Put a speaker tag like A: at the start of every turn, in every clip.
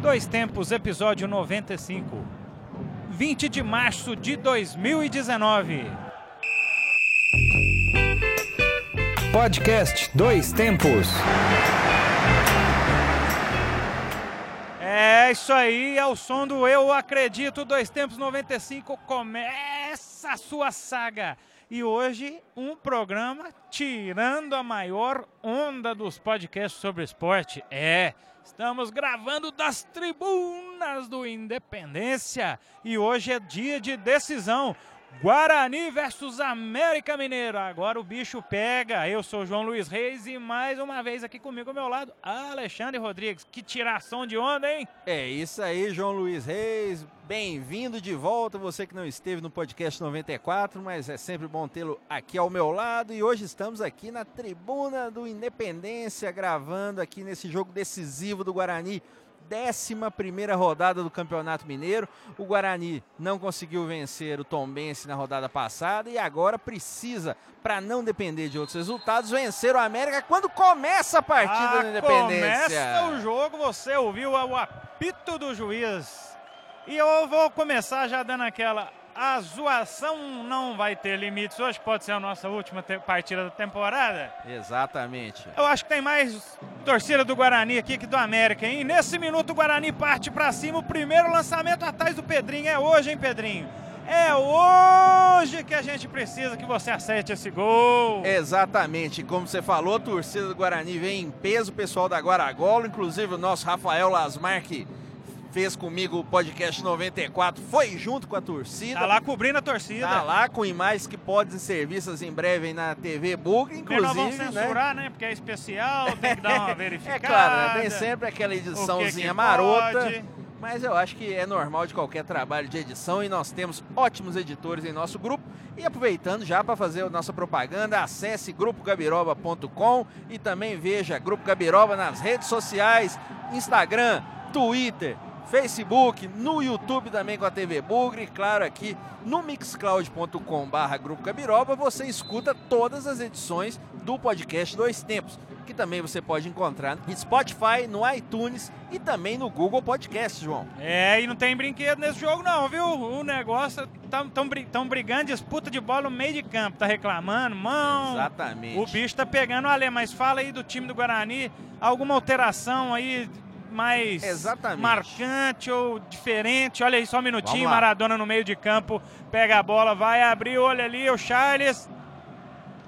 A: Dois Tempos, episódio 95. 20 de março de 2019.
B: Podcast Dois Tempos.
A: É isso aí, é o som do Eu Acredito. Dois Tempos 95 começa a sua saga. E hoje, um programa tirando a maior onda dos podcasts sobre esporte. É, estamos gravando das tribunas do Independência. E hoje é dia de decisão. Guarani versus América Mineiro. Agora o bicho pega. Eu sou João Luiz Reis e mais uma vez aqui comigo ao meu lado, Alexandre Rodrigues. Que tiração de onda, hein?
C: É isso aí, João Luiz Reis. Bem-vindo de volta, você que não esteve no podcast 94, mas é sempre bom tê-lo aqui ao meu lado. E hoje estamos aqui na tribuna do Independência, gravando aqui nesse jogo decisivo do Guarani 11 rodada do Campeonato Mineiro. O Guarani não conseguiu vencer o Tombense na rodada passada e agora precisa, para não depender de outros resultados, vencer o América quando começa a partida
A: ah,
C: da Independência.
A: Começa o jogo, você ouviu o apito do juiz. E eu vou começar já dando aquela a zoação não vai ter limites. Hoje pode ser a nossa última partida da temporada.
C: Exatamente.
A: Eu acho que tem mais torcida do Guarani aqui que do América, hein? Nesse minuto o Guarani parte para cima. O primeiro lançamento atrás do Pedrinho. É hoje, hein, Pedrinho? É hoje que a gente precisa que você acerte esse gol.
C: Exatamente. Como você falou, a torcida do Guarani vem em peso, o pessoal da Guaragolo, inclusive o nosso Rafael Lasmar, que fez comigo o podcast 94, foi junto com a torcida.
A: Tá lá cobrindo a torcida.
C: Tá lá com imagens que podem ser vistas em breve na TV Bug, inclusive. Não
A: vão censurar, né? né? Porque é especial, tem que dar uma verificada.
C: é claro, né? tem sempre aquela ediçãozinha que que marota. Pode. Mas eu acho que é normal de qualquer trabalho de edição e nós temos ótimos editores em nosso grupo. E aproveitando já para fazer a nossa propaganda, acesse grupogabiroba.com e também veja Grupo Gabiroba nas redes sociais, Instagram, Twitter, Facebook, no YouTube também com a TV Bugre, claro aqui no mixcloud.com barra Grupo Cabiroba você escuta todas as edições do podcast Dois Tempos, que também você pode encontrar no Spotify, no iTunes e também no Google Podcast, João.
A: É, e não tem brinquedo nesse jogo não, viu? O negócio, estão brigando, disputa de bola no meio de campo, tá reclamando, mão.
C: Exatamente.
A: O bicho tá pegando, olha, mas fala aí do time do Guarani, alguma alteração aí mais
C: Exatamente.
A: marcante ou diferente. Olha aí, só um minutinho, Maradona no meio de campo, pega a bola, vai abrir, olha ali, o Charles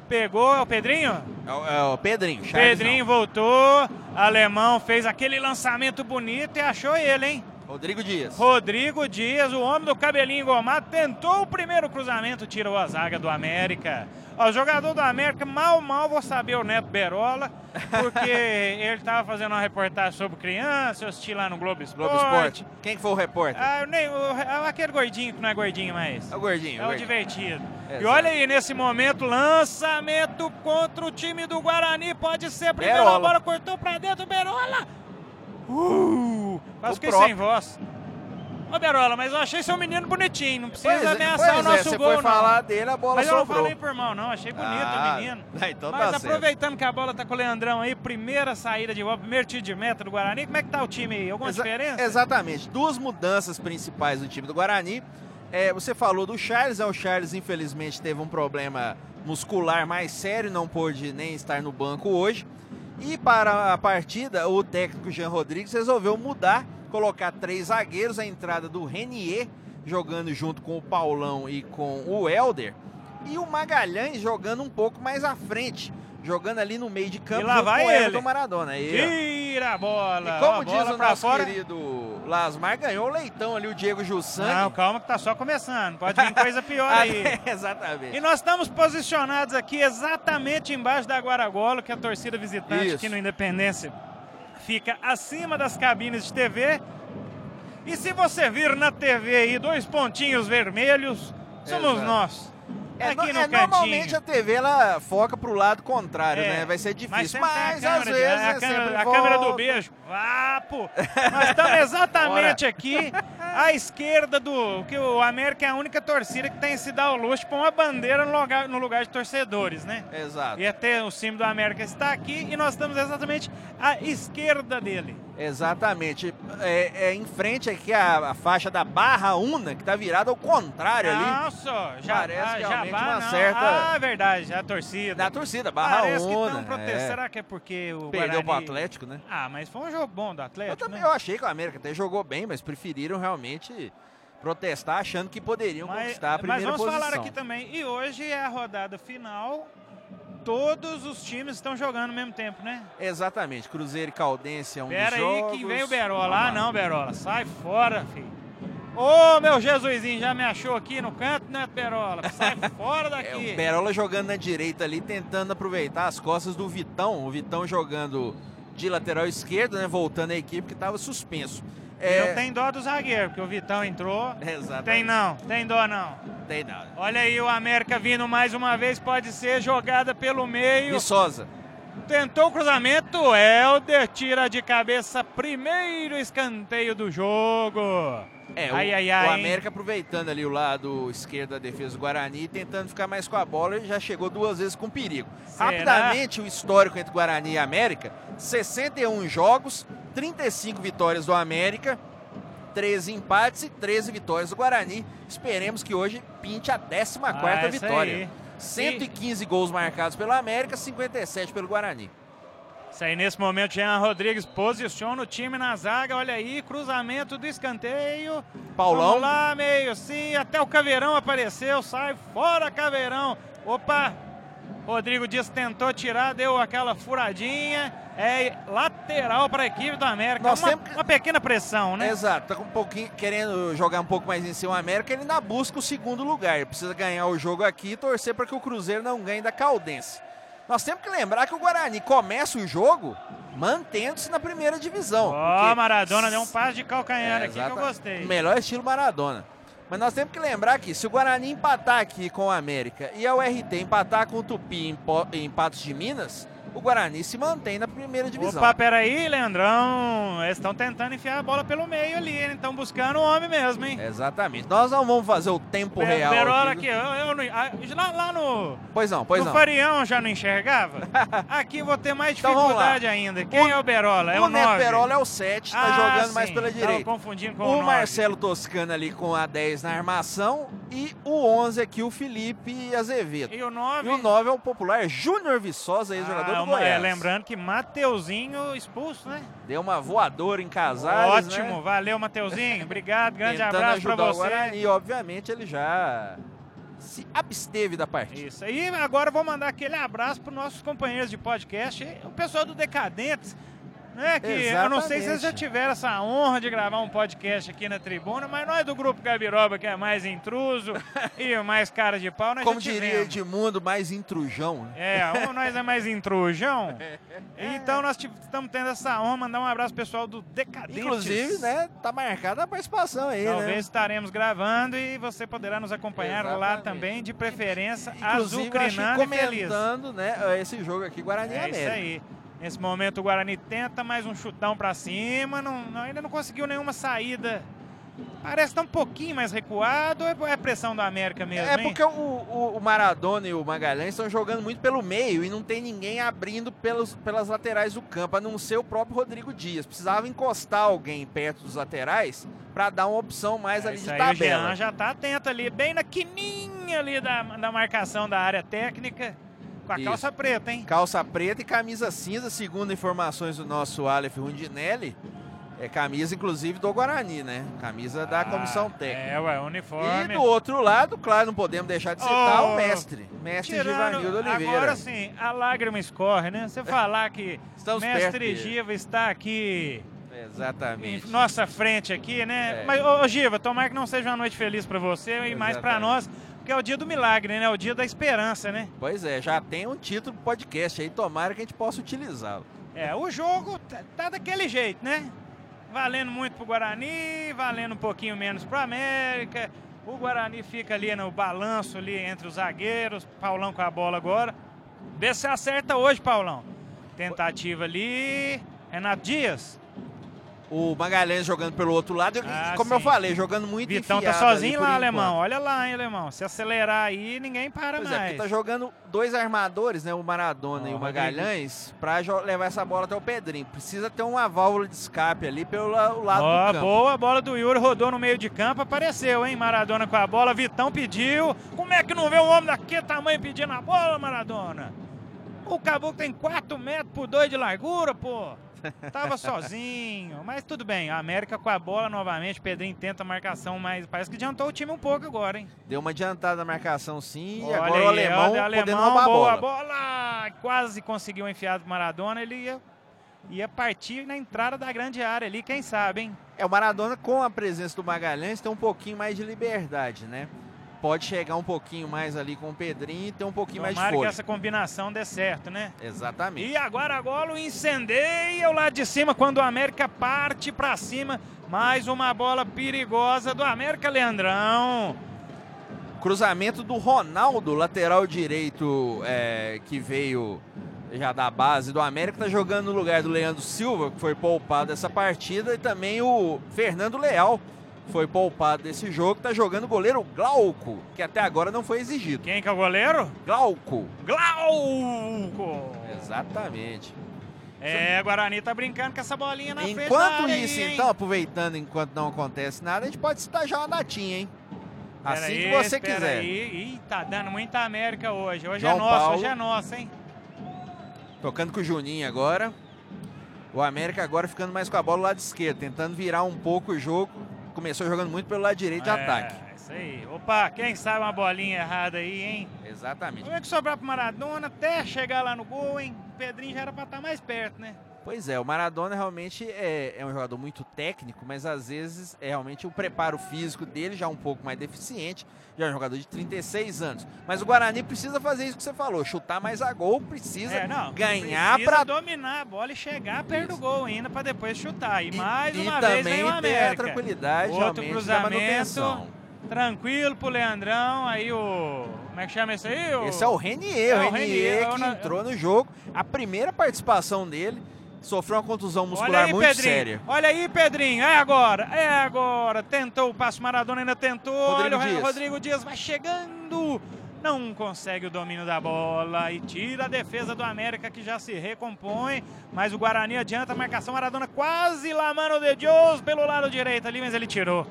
A: pegou, é o Pedrinho?
C: É o, é o Pedrinho,
A: Charles Pedrinho não. voltou, alemão fez aquele lançamento bonito e achou ele, hein?
C: Rodrigo Dias.
A: Rodrigo Dias, o homem do cabelinho engomado, tentou o primeiro cruzamento, tirou a zaga do América. O jogador do América, mal, mal vou saber o Neto Berola, porque ele estava fazendo uma reportagem sobre criança, eu assisti lá no Globo Esporte. Globo Esporte.
C: Quem que foi o repórter?
A: Ah, nem, o, aquele gordinho que não é gordinho mais.
C: É o gordinho.
A: É
C: o,
A: gordinho. divertido. E olha aí, nesse momento, lançamento contra o time do Guarani, pode ser a primeira Berola. bola, cortou pra dentro, Berola! Uh, quase fiquei sem voz. Ô, Berola, mas eu achei seu menino bonitinho. Não precisa pois é, ameaçar é, o nosso
C: é, você
A: gol, não.
C: falar dele, a bola
A: Mas
C: sobrou.
A: eu não falei por mal, não. Achei bonito ah, o menino.
C: Então
A: mas
C: tá
A: aproveitando
C: certo.
A: que a bola tá com o Leandrão aí, primeira saída de bola, primeiro tiro de meta do Guarani, como é que tá o time aí? Alguma Exa diferença?
C: Exatamente. Duas mudanças principais do time do Guarani. É, você falou do Charles, é, o Charles infelizmente teve um problema muscular mais sério, não pôde nem estar no banco hoje. E para a partida, o técnico Jean Rodrigues resolveu mudar, colocar três zagueiros, a entrada do Renier jogando junto com o Paulão e com o Helder, e o Magalhães jogando um pouco mais à frente, jogando ali no meio de campo
A: e lá vai ele.
C: do Maradona.
A: Tira a bola!
C: E como
A: a
C: diz o nosso fora. querido Lasmar, ganhou o leitão ali, o Diego Jussan.
A: Não, calma que tá só começando, pode vir coisa pior aí.
C: exatamente.
A: E nós estamos posicionados aqui exatamente embaixo da Guaragolo, que é a torcida visitante Isso. aqui no Independência fica acima das cabines de TV. E se você vir na TV aí dois pontinhos vermelhos, somos Exato. nós.
C: É, aqui no é, Normalmente a TV ela foca pro lado contrário,
A: é,
C: né? Vai ser difícil.
A: Mas,
C: mas às vezes.
A: A,
C: é
A: câmera, a câmera, do beijo. Ah, pô! Nós estamos exatamente aqui à esquerda do. Que o América é a única torcida que tem se dar o luxo para uma bandeira no lugar, no lugar de torcedores, né?
C: Exato.
A: E até o símbolo do América está aqui e nós estamos exatamente à esquerda dele.
C: Exatamente. É, é, em frente aqui a, a, faixa da Barra Una, que tá virada ao contrário ali.
A: Nossa, já Parece ah, realmente já
C: uma não. certa.
A: Ah, verdade, a torcida.
C: Da torcida, Barra
A: Parece
C: Una.
A: Que é. Será que é porque o
C: Perdeu
A: Guarani...
C: pro Atlético, né?
A: Ah, mas foi um jogo bom do Atlético.
C: Eu também
A: né?
C: eu achei que o América até jogou bem, mas preferiram realmente protestar achando que poderiam mas, conquistar a primeira
A: posição.
C: Mas
A: vamos falar aqui também. E hoje é a rodada final todos os times estão jogando ao mesmo tempo, né?
C: Exatamente. Cruzeiro e Caldense é um
A: Pera
C: dos jogos.
A: Pera aí que vem o Berola. Ah, não, Berola. Sai fora, filho. Ô, meu Jesusinho, já me achou aqui no canto, né, Berola? Sai fora daqui.
C: É, o Berola jogando na direita ali, tentando aproveitar as costas do Vitão. O Vitão jogando de lateral esquerdo, né? Voltando à equipe que estava suspenso.
A: É... Eu tenho dó do zagueiro, porque o Vitão entrou.
C: Exatamente.
A: Tem não, tem dó não.
C: Tem não.
A: Olha aí o América vindo mais uma vez, pode ser jogada pelo meio.
C: Viçosa.
A: Tentou o cruzamento, Helder tira de cabeça, primeiro escanteio do jogo.
C: É, ai, o, ai, ai, o América aproveitando ali o lado esquerdo da defesa do Guarani, tentando ficar mais com a bola, já chegou duas vezes com perigo. Será? Rapidamente, o histórico entre Guarani e América, 61 jogos, 35 vitórias do América, 13 empates e 13 vitórias do Guarani. Esperemos que hoje pinte a 14 ah, vitória. Aí. 115 e... gols marcados pelo América, 57 pelo Guarani.
A: Isso aí, nesse momento, Jean Rodrigues posiciona o time na zaga. Olha aí, cruzamento do escanteio.
C: Paulão.
A: Vamos lá, meio, sim. Até o Caveirão apareceu. Sai fora, Caveirão. Opa, Rodrigo Dias tentou tirar, deu aquela furadinha. É lateral para a equipe do América. Nós uma, uma pequena pressão, né?
C: Exato. Tá com um pouquinho querendo jogar um pouco mais em cima o América. Ele ainda busca o segundo lugar. Ele precisa ganhar o jogo aqui e torcer para que o Cruzeiro não ganhe da Caldense. Nós temos que lembrar que o Guarani começa o jogo mantendo-se na primeira divisão.
A: Ó, oh, Maradona deu um passo de calcanhar é, aqui que eu gostei.
C: Melhor estilo Maradona. Mas nós temos que lembrar que se o Guarani empatar aqui com o América e a URT empatar com o Tupi em Patos de Minas, o Guarani se mantém na primeira divisão.
A: Opa, peraí, Leandrão. Eles estão tentando enfiar a bola pelo meio ali, hein? Estão buscando o homem mesmo, hein?
C: Exatamente. Nós não vamos fazer o tempo Pe real.
A: Perola
C: aqui,
A: aqui eu, eu não, lá, lá, no.
C: Pois não, pois
A: no
C: não.
A: No Farião já não enxergava. aqui vou ter mais então dificuldade então, ainda. Quem o, é o Berola? É o, o 9.
C: Berola é o 7, tá ah, jogando sim. mais pela direita.
A: Confundindo com
C: o,
A: o
C: Marcelo Toscano ali com a 10 na armação e o 11 aqui, o Felipe Azevedo.
A: E o 9?
C: E o 9 é o popular Júnior Viçosa, ex-jogador ah, do Goiás.
A: É, lembrando que Mateuzinho expulso, né?
C: Deu uma voadora em Casares,
A: Ótimo,
C: né?
A: valeu Mateuzinho, obrigado, grande abraço para você.
C: e obviamente ele já se absteve da partida.
A: Isso, e agora vou mandar aquele abraço para nossos companheiros de podcast, o pessoal do Decadentes, né, que Exatamente. eu não sei se vocês já tiveram essa honra de gravar um podcast aqui na tribuna, mas nós do Grupo Gabiroba, que é mais intruso e mais cara de pau, nós
C: Como diria Edmundo, mais intrujão. Né?
A: É, um nós é mais intrujão. então nós estamos tendo essa honra, mandar um abraço pessoal do Decadentes.
C: Inclusive, né, tá marcada a participação aí,
A: Talvez
C: né?
A: estaremos gravando e você poderá nos acompanhar Exatamente. lá também, de preferência,
C: Inclusive,
A: azucrinando
C: e comentando, né, esse jogo aqui, Guarani
A: é
C: América.
A: isso aí. Nesse momento o Guarani tenta mais um chutão para cima, não, não, ainda não conseguiu nenhuma saída. Parece estar tá um pouquinho mais recuado ou é, pressão da América mesmo?
C: É porque o, o, o, Maradona e o Magalhães estão jogando muito pelo meio e não tem ninguém abrindo pelos, pelas laterais do campo, a não ser o próprio Rodrigo Dias. Precisava encostar alguém perto dos laterais para dar uma opção mais é, ali de
A: aí
C: tabela.
A: O Jean já está atento ali, bem na quininha ali da, da marcação da área técnica. Com a Isso. calça preta, hein?
C: Calça preta e camisa cinza, segundo informações do nosso Aleph Rundinelli. É camisa, inclusive, do Guarani, né? Camisa da ah, comissão técnica.
A: É, ué, uniforme.
C: E do outro lado, claro, não podemos deixar de citar oh, o mestre. Mestre Tirando, Givanildo Oliveira.
A: Agora sim, a lágrima escorre, né? Você falar que mestre Giva está aqui
C: Exatamente.
A: Em nossa frente aqui, né? É. Mas, ô, ô Giva, tomara que não seja uma noite feliz para você Exatamente. e mais para nós. Porque é o dia do milagre, né? É o dia da esperança, né?
C: Pois é, já tem um título do podcast aí, tomara que a gente possa utilizá-lo.
A: É, o jogo tá, tá, daquele jeito, né? Valendo muito pro Guarani, valendo um pouquinho menos pro América. O Guarani fica ali no balanço ali entre os zagueiros. Paulão com a bola agora. Vê se acerta hoje, Paulão. Tentativa ali. Renato Dias.
C: O Magalhães jogando pelo outro lado, ah, como sim. eu falei, jogando muito
A: Vitão tá sozinho lá, Alemão. Olha lá, hein, Alemão. Se acelerar aí, ninguém para
C: pois
A: mais.
C: É, tá jogando dois armadores, né? O Maradona oh, e o Magalhães, para levar essa bola até o Pedrinho. Precisa ter uma válvula de escape ali pelo lado oh, do campo.
A: Boa, bola do Yuri, rodou no meio de campo, apareceu, hein? Maradona com a bola, Vitão pediu. Como é que não vê um homem daquele tamanho pedindo a bola, Maradona? O Caboclo tem 4 metros por 2 de largura, pô. Tava sozinho, mas tudo bem. A América com a bola novamente. Pedrinho tenta a marcação, mas parece que adiantou o time um pouco agora, hein?
C: Deu uma adiantada na marcação, sim. Olha e agora aí, o alemão, o alemão roubar boa a bola.
A: bola. Quase conseguiu enfiar do Maradona. Ele ia, ia partir na entrada da grande área ali, quem sabe, hein?
C: É, o Maradona, com a presença do Magalhães, tem um pouquinho mais de liberdade, né? Pode chegar um pouquinho mais ali com o Pedrinho e ter um pouquinho Tomara mais de força.
A: que essa combinação dê certo, né?
C: Exatamente.
A: E agora a Golo incendeia o lado de cima quando o América parte para cima. Mais uma bola perigosa do América, Leandrão.
C: Cruzamento do Ronaldo, lateral direito é, que veio já da base do América, tá jogando no lugar do Leandro Silva, que foi poupado dessa partida, e também o Fernando Leal, foi poupado desse jogo, tá jogando o goleiro Glauco, que até agora não foi exigido.
A: Quem que é o goleiro?
C: Glauco.
A: Glauco!
C: Exatamente.
A: É, Guarani tá brincando com essa bolinha na
C: frente Enquanto isso, aí, então, aproveitando enquanto não acontece nada, a gente pode citar já uma datinha, hein? Assim aí, que você quiser.
A: Aí. Ih, tá dando muita América hoje. Hoje é João é nosso, Paulo, hoje é nosso, hein?
C: Tocando com o Juninho agora. O América agora ficando mais com a bola do lado esquerdo, tentando virar um pouco o jogo começou jogando muito pelo lado direito de é, ataque.
A: Isso aí. Opa, quem sabe uma bolinha errada aí, hein?
C: Exatamente.
A: Como é que sobrar pro Maradona até chegar lá no gol, hein? O Pedrinho já era pra estar tá mais perto, né?
C: Pois é, o Maradona realmente é, é, um jogador muito técnico, mas às vezes é realmente o preparo físico dele já um pouco mais deficiente. Já é um jogador de 36 anos. Mas o Guarani precisa fazer isso que você falou, chutar mais a gol, precisa é, não, ganhar para
A: dominar a bola e chegar perto do gol ainda para depois chutar. E, e mais uma e vez vem o América.
C: tranquilidade Outro cruzamento.
A: Tranquilo pro Leandrão, aí o como é que chama esse aí?
C: O... Esse é o Renier, é o Renier, Renier que entrou no jogo. A primeira participação dele sofreu uma contusão muscular aí, muito
A: Pedrinho.
C: séria.
A: Olha aí, Pedrinho, é agora, é agora. Tentou o passo Maradona, ainda tentou.
C: Rodrigo
A: Olha,
C: Dias.
A: Rodrigo Dias vai chegando. Não consegue o domínio da bola e tira a defesa do América que já se recompõe. Mas o Guarani adianta a marcação. Maradona quase lá, mano de Deus, pelo lado direito ali, mas ele tirou.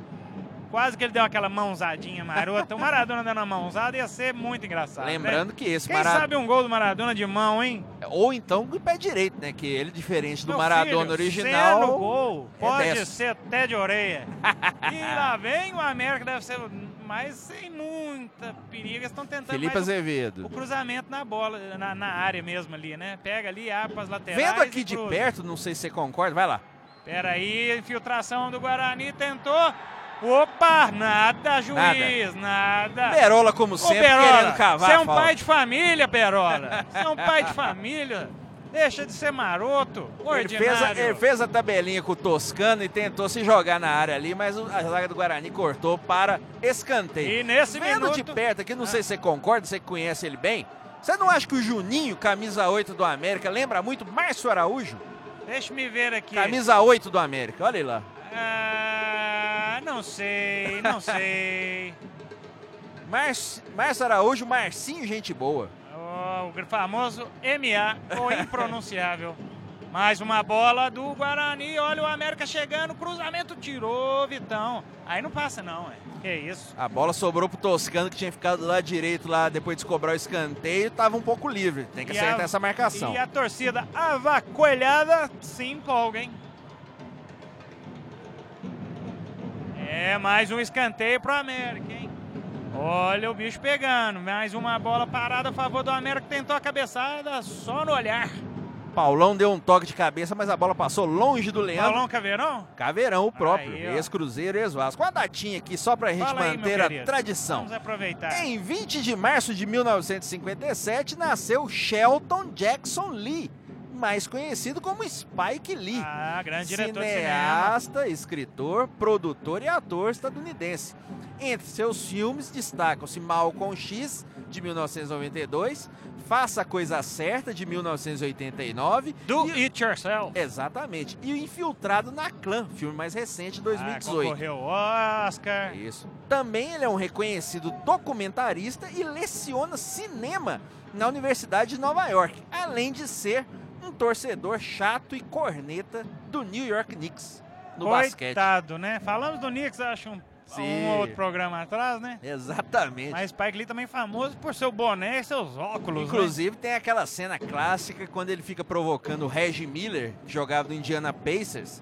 A: Quase que ele deu aquela mãozadinha marota. O Maradona dando uma mãozada ia ser muito engraçado.
C: Lembrando
A: né?
C: que esse
A: Quem Maradona. sabe um gol do Maradona de mão, hein?
C: Ou então do pé direito, né? Que ele, diferente do Meu Maradona filho, original.
A: no gol, é pode ser até de orelha. e lá vem o América, deve ser. Mas sem muita perigo. Eles estão tentando.
C: Felipe Azevedo.
A: O, o, cruzamento na bola, na, na, área mesmo ali, né? Pega ali, abre para as laterais.
C: Vendo aqui de perto, não sei se você concorda, vai lá.
A: Pera aí, infiltração do Guarani, tentou. Opa, nada, juiz, nada. nada.
C: Perola, como sempre, Ô, Perola, querendo cavar.
A: Você é um pai de família, Perola. Você é um pai de família. Deixa de ser maroto,
C: ele fez, a, ele fez, a, tabelinha com o Toscano e tentou se jogar na área ali, mas a zaga do Guarani cortou para escanteio.
A: E nesse
C: Vendo
A: minuto...
C: de perto aqui, não ah. sei se você concorda, você conhece ele bem. Você não acha que o Juninho, camisa 8 do América, lembra muito Márcio Araújo?
A: Deixa me ver aqui.
C: Camisa 8 do América, olha lá.
A: Ah, não sei, não sei.
C: Márcio Araújo, Marcinho, gente boa.
A: Oh, o famoso MA, o impronunciável. Mais uma bola do Guarani. Olha o América chegando. Cruzamento tirou, Vitão. Aí não passa, não, é. Que isso.
C: A bola sobrou pro Toscano, que tinha ficado lá direito, lá depois de cobrar o escanteio. Tava um pouco livre. Tem que e acertar a, essa marcação.
A: E a torcida avacolhada se empolga, hein? É, mais um escanteio pro América, hein? Olha o bicho pegando. Mais uma bola parada a favor do América. Tentou a cabeçada só no olhar.
C: Paulão deu um toque de cabeça, mas a bola passou longe do Leandro.
A: Paulão Caveirão?
C: Caveirão, o próprio. Ex-Cruzeiro, ex-Vasco. Uma datinha aqui só pra gente Fala manter aí, a tradição.
A: Vamos aproveitar.
C: Em 20 de março de 1957, nasceu Shelton Jackson Lee mais conhecido como Spike Lee.
A: Ah, grande diretor
C: Cineasta, escritor, produtor e ator estadunidense. Entre seus filmes destacam-se Malcolm X, de 1992, Faça a Coisa Certa, de 1989.
A: Do e... It Yourself.
C: Exatamente. E o Infiltrado na Clã, filme mais recente, de 2018. Ah,
A: concorreu Oscar.
C: Isso. Também ele é um reconhecido documentarista e leciona cinema na Universidade de Nova York, além de ser torcedor chato e corneta do New York Knicks no
A: Coitado,
C: basquete.
A: Coitado, né? Falamos do Knicks, acho um Sim. um outro programa atrás, né?
C: Exatamente.
A: Mas Spike Lee também é famoso por seu boné e seus óculos.
C: Né? Inclusive, né? tem aquela cena clássica quando ele fica provocando o Reggie Miller, que jogava no Indiana Pacers.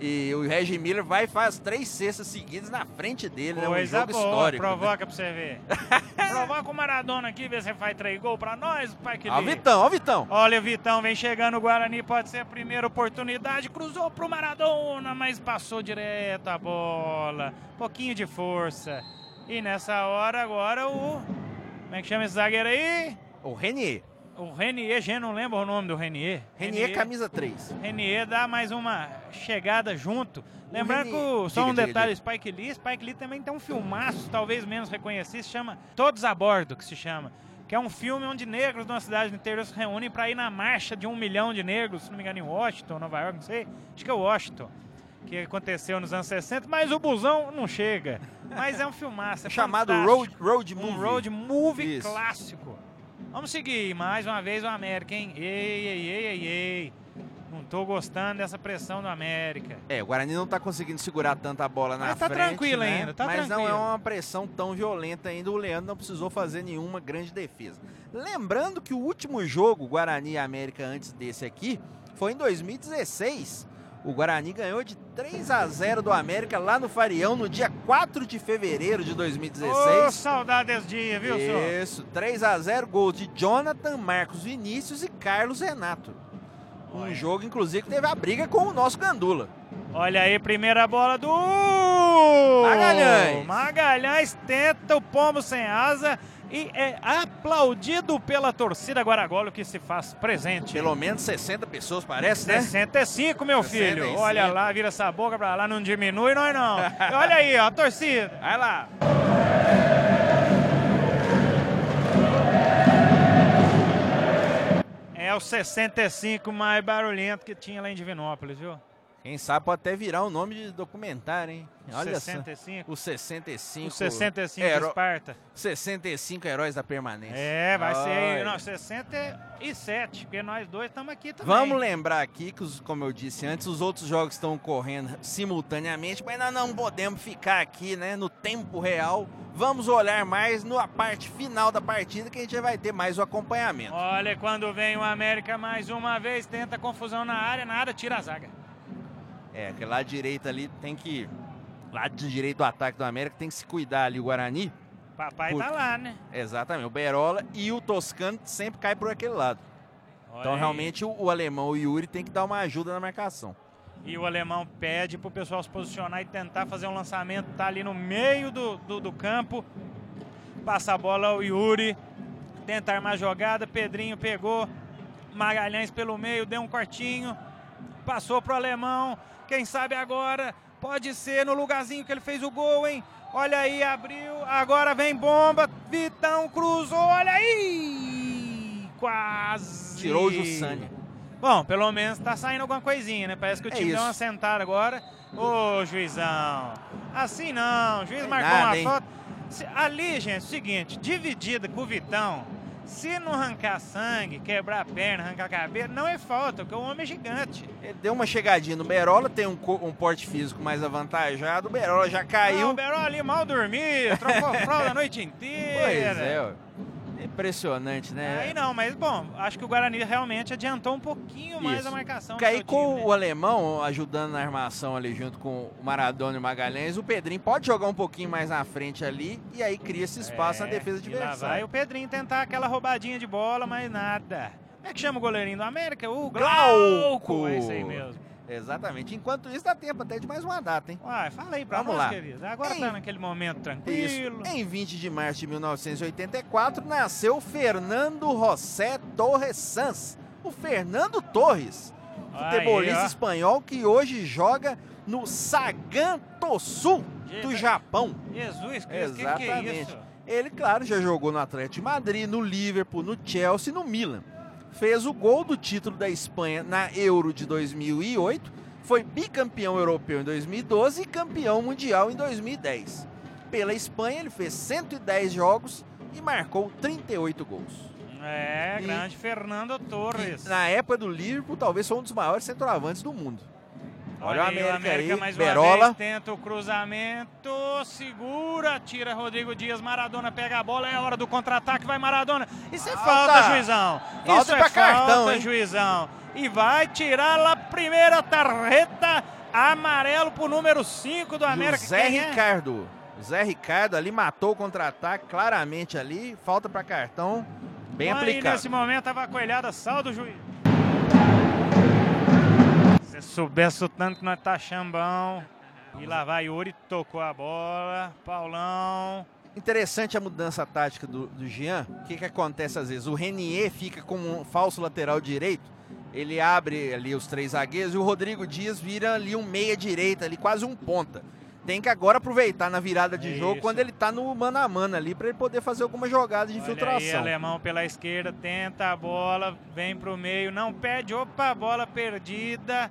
C: E o Reggie Miller vai e faz três cestas seguidas na frente dele, né? Um jogo boa, histórico.
A: Provoca né? pra você ver. provoca o Maradona aqui, ver se faz três gols pra nós, Spike Lee.
C: Ó Vitão, ó Vitão.
A: Olha o Vitão, vem chegando o Guarani, pode ser a primeira oportunidade. Cruzou pro Maradona, mas passou direto a bola. Pouquinho de força. E nessa hora agora o... Como é que chama esse zagueiro aí?
C: O Renier.
A: O Renier, já não lembro o nome do Renier.
C: Renier, Renier camisa 3.
A: Renier dá mais uma chegada junto. Lembrando que só um diga, detalhe, diga. Spike Lee, Spike Lee também tem um filmaço, talvez menos reconhecido, se chama Todos a Bordo, que se chama. Que é um filme onde negros de uma cidade inteira se reúnem para ir na marcha de um milhão de negros, se não me engano, em Washington, Nova York, não sei. Acho que é Washington que aconteceu nos anos 60, mas o busão não chega. Mas é um filmaço. É
C: Chamado road, road
A: Movie. Um Road Movie Isso. clássico. Vamos seguir mais uma vez o América, hein? Ei, ei, ei, ei, ei. Não tô gostando dessa pressão do América.
C: É, o Guarani não tá conseguindo segurar tanta bola na
A: Mas tá
C: frente.
A: tranquilo
C: né?
A: ainda, tá
C: Mas
A: tranquilo.
C: não é uma pressão tão violenta ainda. O Leandro não precisou fazer nenhuma grande defesa. Lembrando que o último jogo, Guarani e América, antes desse aqui, foi em 2016. O Guarani ganhou de 3 a 0 do América lá no Farião no dia 4 de fevereiro de 2016. Ô, oh,
A: saudade desse dia, viu,
C: senhor? Isso, 3 a 0 gols de Jonathan, Marcos Vinícius e Carlos Renato. Um Olha. jogo, inclusive, que teve a briga com o nosso Gandula.
A: Olha aí, primeira bola do
C: Magalhães.
A: Magalhães tenta o pombo sem asa e é aplaudido pela torcida Guaragolo que se faz presente.
C: Pelo menos 60 pessoas, parece, né?
A: 65, meu 65. filho. Olha lá, vira essa boca pra lá, não diminui, nós não. Olha aí, ó, a torcida.
C: Vai lá.
A: É o 65 mais barulhento que tinha lá em Divinópolis, viu?
C: Quem sabe pode até virar o um nome de documentário, hein?
A: Olha 65.
C: O 65.
A: O 65 hero... Esparta.
C: 65 heróis da permanência.
A: É, vai Olha. ser. Não, 67, porque nós dois estamos aqui também.
C: Vamos lembrar aqui que, como eu disse antes, os outros jogos estão correndo simultaneamente, mas nós não podemos ficar aqui, né, no tempo real. Vamos olhar mais na parte final da partida que a gente vai ter mais o acompanhamento.
A: Olha, quando vem o América mais uma vez, tenta confusão na área, nada, tira a zaga.
C: É, aquele lado direito ali tem que. Lado direito do ataque do América tem que se cuidar ali o Guarani.
A: Papai por... tá lá, né?
C: Exatamente. O Berola e o Toscano sempre cai por aquele lado. Olha então aí. realmente o, o, alemão, o Yuri, tem que dar uma ajuda na marcação.
A: E o alemão pede pro pessoal se posicionar e tentar fazer um lançamento, tá ali no meio do, do, do campo. Passa a bola o Yuri. Tenta armar jogada. Pedrinho pegou. Magalhães pelo meio, deu um cortinho. Passou pro alemão. Quem sabe agora pode ser no lugarzinho que ele fez o gol, hein? Olha aí, abriu. Agora vem bomba. Vitão cruzou. Olha aí! Quase.
C: Tirou o Jussani.
A: Bom, pelo menos tá saindo alguma coisinha, né? Parece que o é time é deu uma sentada agora. Ô, juizão. Assim não. O juiz é marcou nada, uma hein? foto. Ali, gente, é o seguinte: dividida com o Vitão se não arrancar sangue, quebrar a perna, arrancar a cabeça, não é falta, porque o homem é gigante.
C: Ele deu uma chegadinha no Berola, tem um, um porte físico mais avantajado, o Berola já caiu. Não,
A: o Berola ali mal dormia, trocou fralda a noite inteira.
C: Pois é, Impressionante, né?
A: Aí não, mas bom, acho que o Guarani realmente adiantou um pouquinho mais Isso. a marcação.
C: Porque aí com time, né? o alemão ajudando na armação ali junto com o Maradona e o Magalhães, o Pedrinho pode jogar um pouquinho mais na frente ali e aí cria esse espaço é, na defesa adversária.
A: Vai o Pedrinho tentar aquela roubadinha de bola, mas nada. Como é que chama o goleirinho do América? O Glauco! Glauco. É isso aí mesmo.
C: Exatamente. Enquanto isso, dá tempo até de mais uma data, hein?
A: Uai, falei pra Vamos nós, lá. querido. Agora em... tá naquele momento tranquilo.
C: Isso. Em 20 de março de 1984, nasceu Fernando José Torres Sanz, o Fernando Torres, futebolista espanhol que hoje joga no Sagan Tosu do Japão.
A: Jesus Cristo, Exatamente. Que que é isso?
C: Ele, claro, já jogou no Atlético de Madrid, no Liverpool, no Chelsea e no Milan. Fez o gol do título da Espanha na Euro de 2008, foi bicampeão europeu em 2012 e campeão mundial em 2010. Pela Espanha, ele fez 110 jogos e marcou 38 gols.
A: É, grande e, Fernando Torres.
C: na época do Liverpool, talvez foi um dos maiores centroavantes do mundo.
A: Olha, Olha o América, o América aí, mais Berola. vez tenta o cruzamento, segura, tira Rodrigo Dias, Maradona pega a bola, é hora do contra-ataque, vai Maradona. Isso é falta, juizão.
C: Falta
A: Isso é
C: falta, cartão,
A: hein? juizão. E vai tirar a primeira tarjeta amarelo pro número 5 do América.
C: Zé é? Ricardo. É? Zé Ricardo ali matou o contra-ataque claramente ali, falta para cartão, bem Aí, aplicado.
A: nesse momento a vacoelhada, saldo o juiz. Se soubesse o tanto que nós tá chambão. E lá vai Yuri, tocou a bola. Paulão.
C: Interessante a mudança tática do, do Jean. O que, que acontece às vezes? O Renier fica como um falso lateral direito. Ele abre ali os três zagueiros e o Rodrigo Dias vira ali um meia direita, ali quase um ponta. Tem que agora aproveitar na virada de é jogo isso. quando ele tá no mano a mano ali para ele poder fazer alguma jogada de Olha infiltração. Aí,
A: alemão pela esquerda, tenta a bola, vem pro meio, não perde, opa, bola perdida.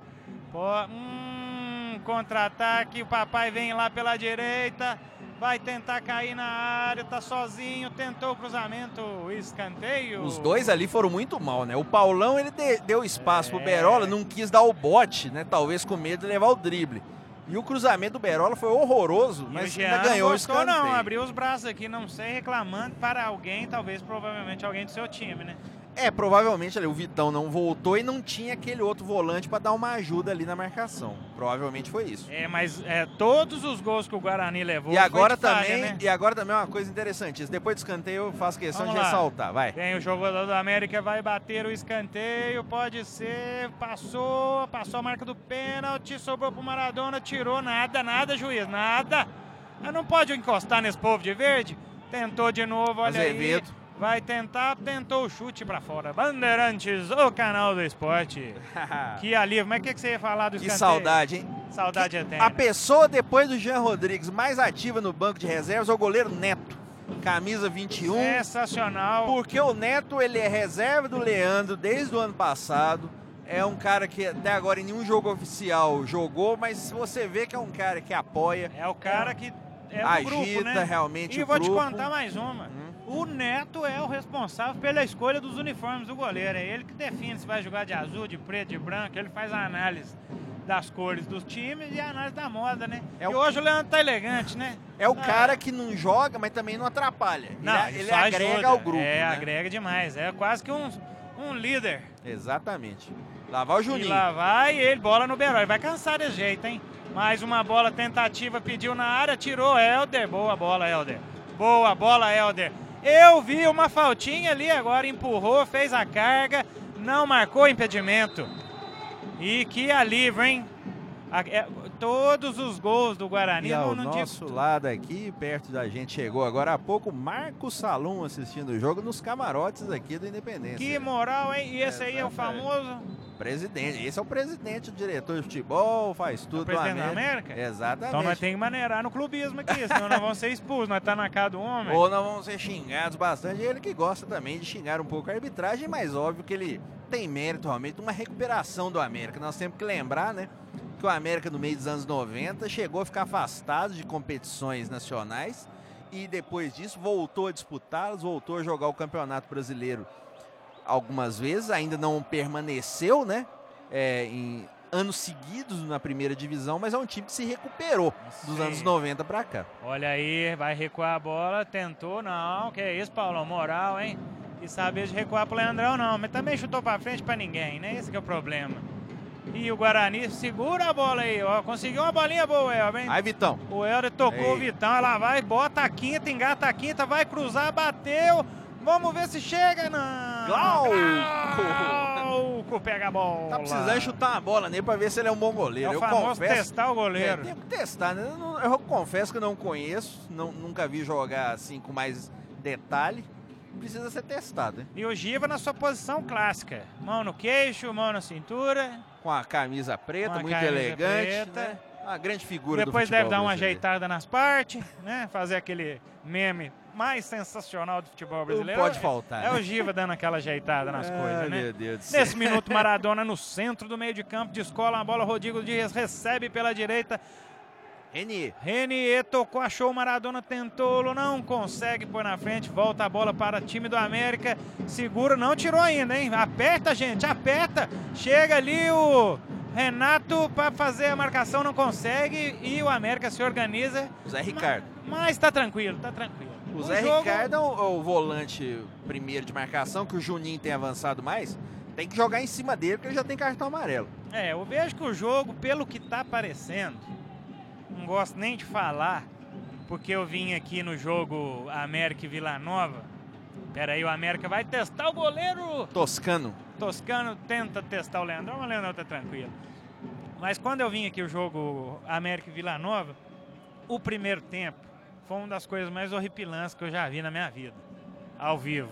A: Hum, contra-ataque, o papai vem lá pela direita, vai tentar cair na área, tá sozinho, tentou o cruzamento, escanteio.
C: Os dois ali foram muito mal, né? O Paulão ele deu espaço é. pro Berola, não quis dar o bote, né? Talvez com medo de levar o drible. E o cruzamento do Berola foi horroroso, e mas ainda ganhou
A: o
C: escanteio.
A: Não, abriu os braços aqui, não sei, reclamando para alguém, talvez provavelmente alguém do seu time, né?
C: É, provavelmente ali, o Vitão não voltou e não tinha aquele outro volante para dar uma ajuda ali na marcação. Provavelmente foi isso.
A: É, mas é, todos os gols que o Guarani levou.
C: E agora também, né? e agora também é uma coisa interessante. Depois do escanteio eu faço questão Vamos de lá. ressaltar, vai.
A: Tem o jogador do América vai bater o escanteio, pode ser, passou, passou a marca do pênalti, sobrou pro Maradona, tirou nada, nada, juiz, nada. Não pode encostar nesse povo de verde. Tentou de novo, olha Azevedo. aí. Vai tentar, tentou o chute para fora. Bandeirantes, o canal do esporte. que alívio. Mas o que, que você ia falar do escanteio?
C: Que saudade, hein?
A: Saudade que eterna.
C: A pessoa depois do Jean Rodrigues mais ativa no banco de reservas é o goleiro Neto. Camisa 21.
A: Sensacional.
C: Porque o Neto, ele é reserva do Leandro desde o ano passado. É um cara que até agora em nenhum jogo oficial jogou, mas você vê que é um cara que apoia.
A: É o cara que é
C: agita
A: grupo, né?
C: realmente
A: e
C: o
A: vou
C: grupo.
A: te contar mais uma. O Neto é o responsável pela escolha dos uniformes do goleiro. É ele que define se vai jogar de azul, de preto, de branco. Ele faz a análise das cores dos times e a análise da moda, né? É e o... hoje o Leandro tá elegante, né?
C: É o ah. cara que não joga, mas também não atrapalha.
A: Não,
C: ele, ele agrega
A: ajuda.
C: ao grupo.
A: É,
C: né?
A: agrega demais. É quase que um, um líder.
C: Exatamente. Lá vai o Juninho. E
A: lá vai ele, bola no Beró. Ele vai cansar desse jeito, hein? Mais uma bola tentativa, pediu na área, tirou Helder. Boa bola, Helder. Boa bola, Helder. Eu vi uma faltinha ali agora, empurrou, fez a carga, não marcou impedimento. E que alívio, hein? É, todos os gols do Guarani.
C: E ao não, não nosso digo... lado aqui, perto da gente, chegou agora há pouco Marco Salum assistindo o jogo nos camarotes aqui do Independência.
A: Que moral, hein? E esse é, aí é o famoso...
C: Presidente. Esse é o presidente, o diretor de futebol, faz tudo. É o
A: presidente da América?
C: Exatamente.
A: Então nós temos que maneirar no clubismo aqui, senão nós vamos ser expulsos, nós tá na casa do homem.
C: Ou nós vamos ser xingados bastante. Ele que gosta também de xingar um pouco a arbitragem, mas óbvio que ele tem mérito realmente uma recuperação do América. Nós temos que lembrar, né? Que o América no meio dos anos 90 chegou a ficar afastado de competições nacionais e depois disso voltou a disputá-las, voltou a jogar o Campeonato Brasileiro algumas vezes, ainda não permaneceu, né? É, em anos seguidos na primeira divisão, mas é um time que se recuperou dos Sim. anos 90 para cá.
A: Olha aí, vai recuar a bola, tentou, não, que é isso, Paulão, moral, hein? E saber de recuar pro Leandrão, não, mas também chutou para frente para ninguém, né? Esse é o problema. E o Guarani segura a bola aí, ó. Conseguiu uma bolinha boa, Elber, hein?
C: Aí, Vitão.
A: O Helder tocou Ei. o Vitão, ela vai, bota a quinta, engata a quinta, vai cruzar, bateu. Vamos ver se chega, não.
C: Glauco!
A: Glauco pega a bola.
C: Tá precisando chutar uma bola nele pra ver se ele é um bom goleiro.
A: É eu confesso, testar o goleiro.
C: É, tem que testar, né? Eu, eu confesso que não conheço, não, nunca vi jogar assim com mais detalhe. precisa ser testado. Hein?
A: E o Giva na sua posição clássica. Mão no queixo, mão na cintura.
C: Com a camisa preta, muito camisa elegante. Preta. Né? Uma grande figura
A: Depois deve dar uma ajeitada nas partes, né? Fazer aquele meme mais sensacional do futebol brasileiro.
C: Não pode faltar.
A: É, é o Giva dando aquela ajeitada nas coisas, né?
C: Meu Deus
A: Nesse minuto, Maradona no centro do meio de campo, descola a bola, Rodrigo Dias recebe pela direita.
C: Renier.
A: Renier tocou, achou o Maradona, tentou, não consegue pôr na frente, volta a bola para o time do América, segura, não tirou ainda, hein? Aperta, gente, aperta. Chega ali o Renato para fazer a marcação, não consegue e o América se organiza.
C: Zé Ricardo.
A: Mas, mas tá tranquilo, tá tranquilo.
C: O, Zé jogo... Ricardo é o, o, volante primeiro de marcação, que o Juninho tem avançado mais. Tem que jogar em cima dele, porque ele já tem cartão amarelo.
A: É, eu vejo que o jogo, pelo que tá aparecendo, não gosto nem de falar, porque eu vim aqui no jogo América e Vila Nova. Pera aí, o América vai testar o goleiro.
C: Toscano.
A: Toscano tenta testar o Leandrão, mas o Leandrão tá tranquilo. Mas quando eu vim aqui o jogo América e Vila Nova, o primeiro tempo, foi uma das coisas mais horripilantes que eu já vi na minha vida, ao vivo.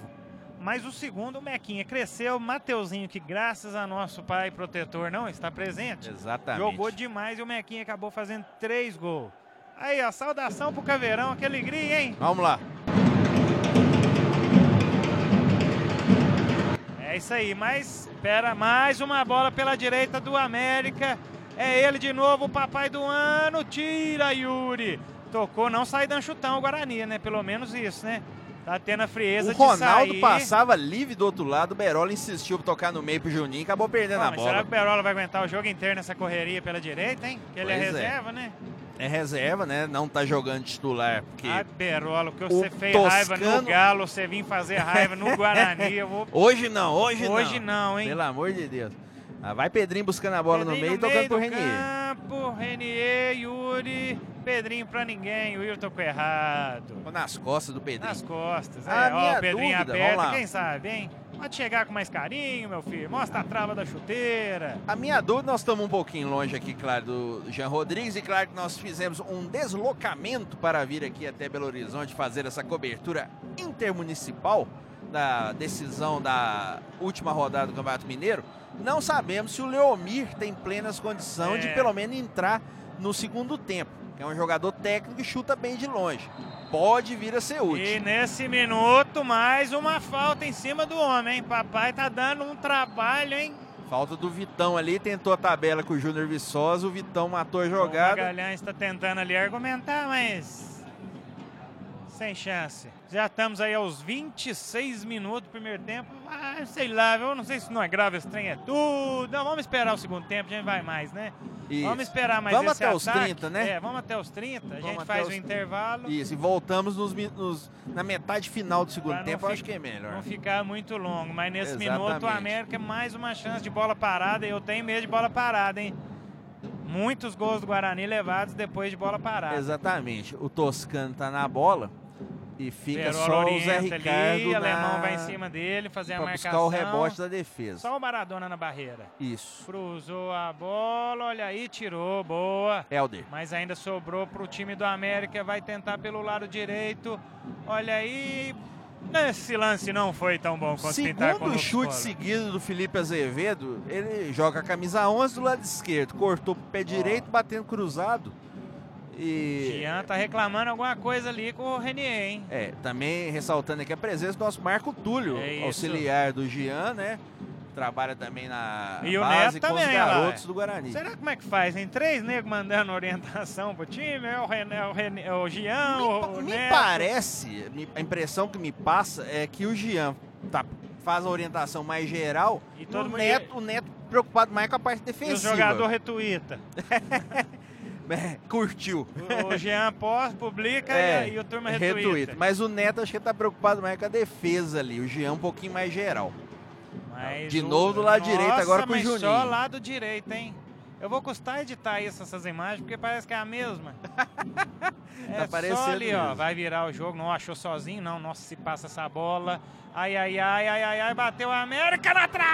A: Mas o segundo, o Mequinha cresceu, Mateuzinho, que graças a nosso pai protetor não está presente,
C: Exatamente.
A: jogou demais e o Mequinha acabou fazendo três gols. Aí, ó, saudação pro Caveirão, que alegria, hein?
C: Vamos lá.
A: É isso aí, mas espera mais uma bola pela direita do América. É ele de novo, o papai do ano, tira Yuri. Tocou, não sai dando chutão o Guarani, né? Pelo menos isso, né? Tá tendo a frieza
C: de sair.
A: O Ronaldo
C: passava livre do outro lado, o Berola insistiu pra tocar no meio pro Juninho e acabou perdendo Pô, a bola.
A: Será que o Berola vai aguentar o jogo inteiro nessa correria pela direita, hein? Que ele é pois é reserva, é. né?
C: É reserva, né? Não tá jogando titular. Porque
A: ah, Berola, o que você fez Toscano... raiva no Galo, você vim fazer raiva no Guarani. Eu vou...
C: Hoje não, hoje,
A: hoje
C: não.
A: Hoje não, hein?
C: Pelo amor de Deus. Ah, vai Pedrinho buscando a bola Pedrinho no meio e tocando pro Renier.
A: Campo, Renier, Yuri, Pedrinho pra ninguém. O Yuri tocou errado.
C: Nas costas do Pedrinho.
A: Nas costas, é. Ó, o Pedrinho dúvida, aperta, quem sabe, hein? Pode chegar com mais carinho, meu filho. Mostra a trava da chuteira.
C: A minha dúvida, nós estamos um pouquinho longe aqui, claro, do Jean Rodrigues. E claro que nós fizemos um deslocamento para vir aqui até Belo Horizonte fazer essa cobertura intermunicipal da decisão da última rodada do Campeonato Mineiro. Não sabemos se o Leomir tem plenas condições é. de pelo menos entrar no segundo tempo. É um jogador técnico e chuta bem de longe. Pode vir a ser útil.
A: E nesse minuto, mais uma falta em cima do homem, hein? Papai tá dando um trabalho, hein?
C: Falta do Vitão ali, tentou a tabela com o Júnior Viçosa, o Vitão matou a jogada. O
A: Magalhães está tentando ali argumentar, mas sem chance. Já estamos aí aos 26 minutos do primeiro tempo. Ah, sei lá, eu não sei se não é grave, esse trem é tudo. Não, vamos esperar o segundo tempo, a gente vai mais, né? Isso. Vamos esperar mais
C: Vamos
A: até
C: ataque.
A: os
C: 30, né?
A: É, vamos até os 30, a gente faz o intervalo.
C: Isso, e voltamos nos, nos, na metade final do segundo tempo, acho que é melhor.
A: Não ficar muito longo, mas nesse Exatamente. minuto o América é mais uma chance de bola parada. Eu tenho medo de bola parada, hein? Muitos gols do Guarani levados depois de bola parada.
C: Exatamente. O Toscano tá na bola e fica só o Zé Ricardo ali,
A: na... alemão vai em cima dele, fazer a marcação. buscar
C: o rebote da defesa.
A: Só o Maradona na barreira.
C: Isso.
A: Cruzou a bola, olha aí, tirou, boa.
C: Helder.
A: Mas ainda sobrou para o time do América, vai tentar pelo lado direito. Olha aí, esse lance não foi tão bom quanto
C: Segundo o chute seguido do Felipe Azevedo, ele joga a camisa 11 do lado esquerdo, cortou o pé direito, batendo cruzado. E...
A: Jean tá reclamando alguma coisa ali com o Renier, hein?
C: É, também ressaltando aqui a presença do nosso Marco Túlio, é auxiliar do Jean, né? Trabalha também na
A: e
C: base
A: o Neto
C: com
A: também,
C: os garotos lá. do Guarani.
A: Será como é que faz? Tem três negros mandando orientação pro time? É o, René, o, René, o Jean, me, o,
C: Me
A: Neto.
C: parece, a impressão que me passa é que o Jean tá, faz a orientação mais geral e todo o, Neto, o Neto preocupado mais com a parte defensiva.
A: E o jogador retuita.
C: É, curtiu.
A: O Jean posta, publica é, e, o turma retweeta. retweeta.
C: Mas o Neto acho que tá preocupado mais com a defesa ali. O Jean um pouquinho mais geral.
A: Mas
C: de novo do lado
A: Nossa,
C: direito agora com o Juninho.
A: só lado direito, hein? Eu vou custar editar isso, essas imagens, porque parece que é a mesma. é tá só ali, mesmo. ó. Vai virar o jogo. Não achou sozinho, não. Nossa, se passa essa bola. Ai, ai, ai, ai, ai, ai. Bateu a América na trave!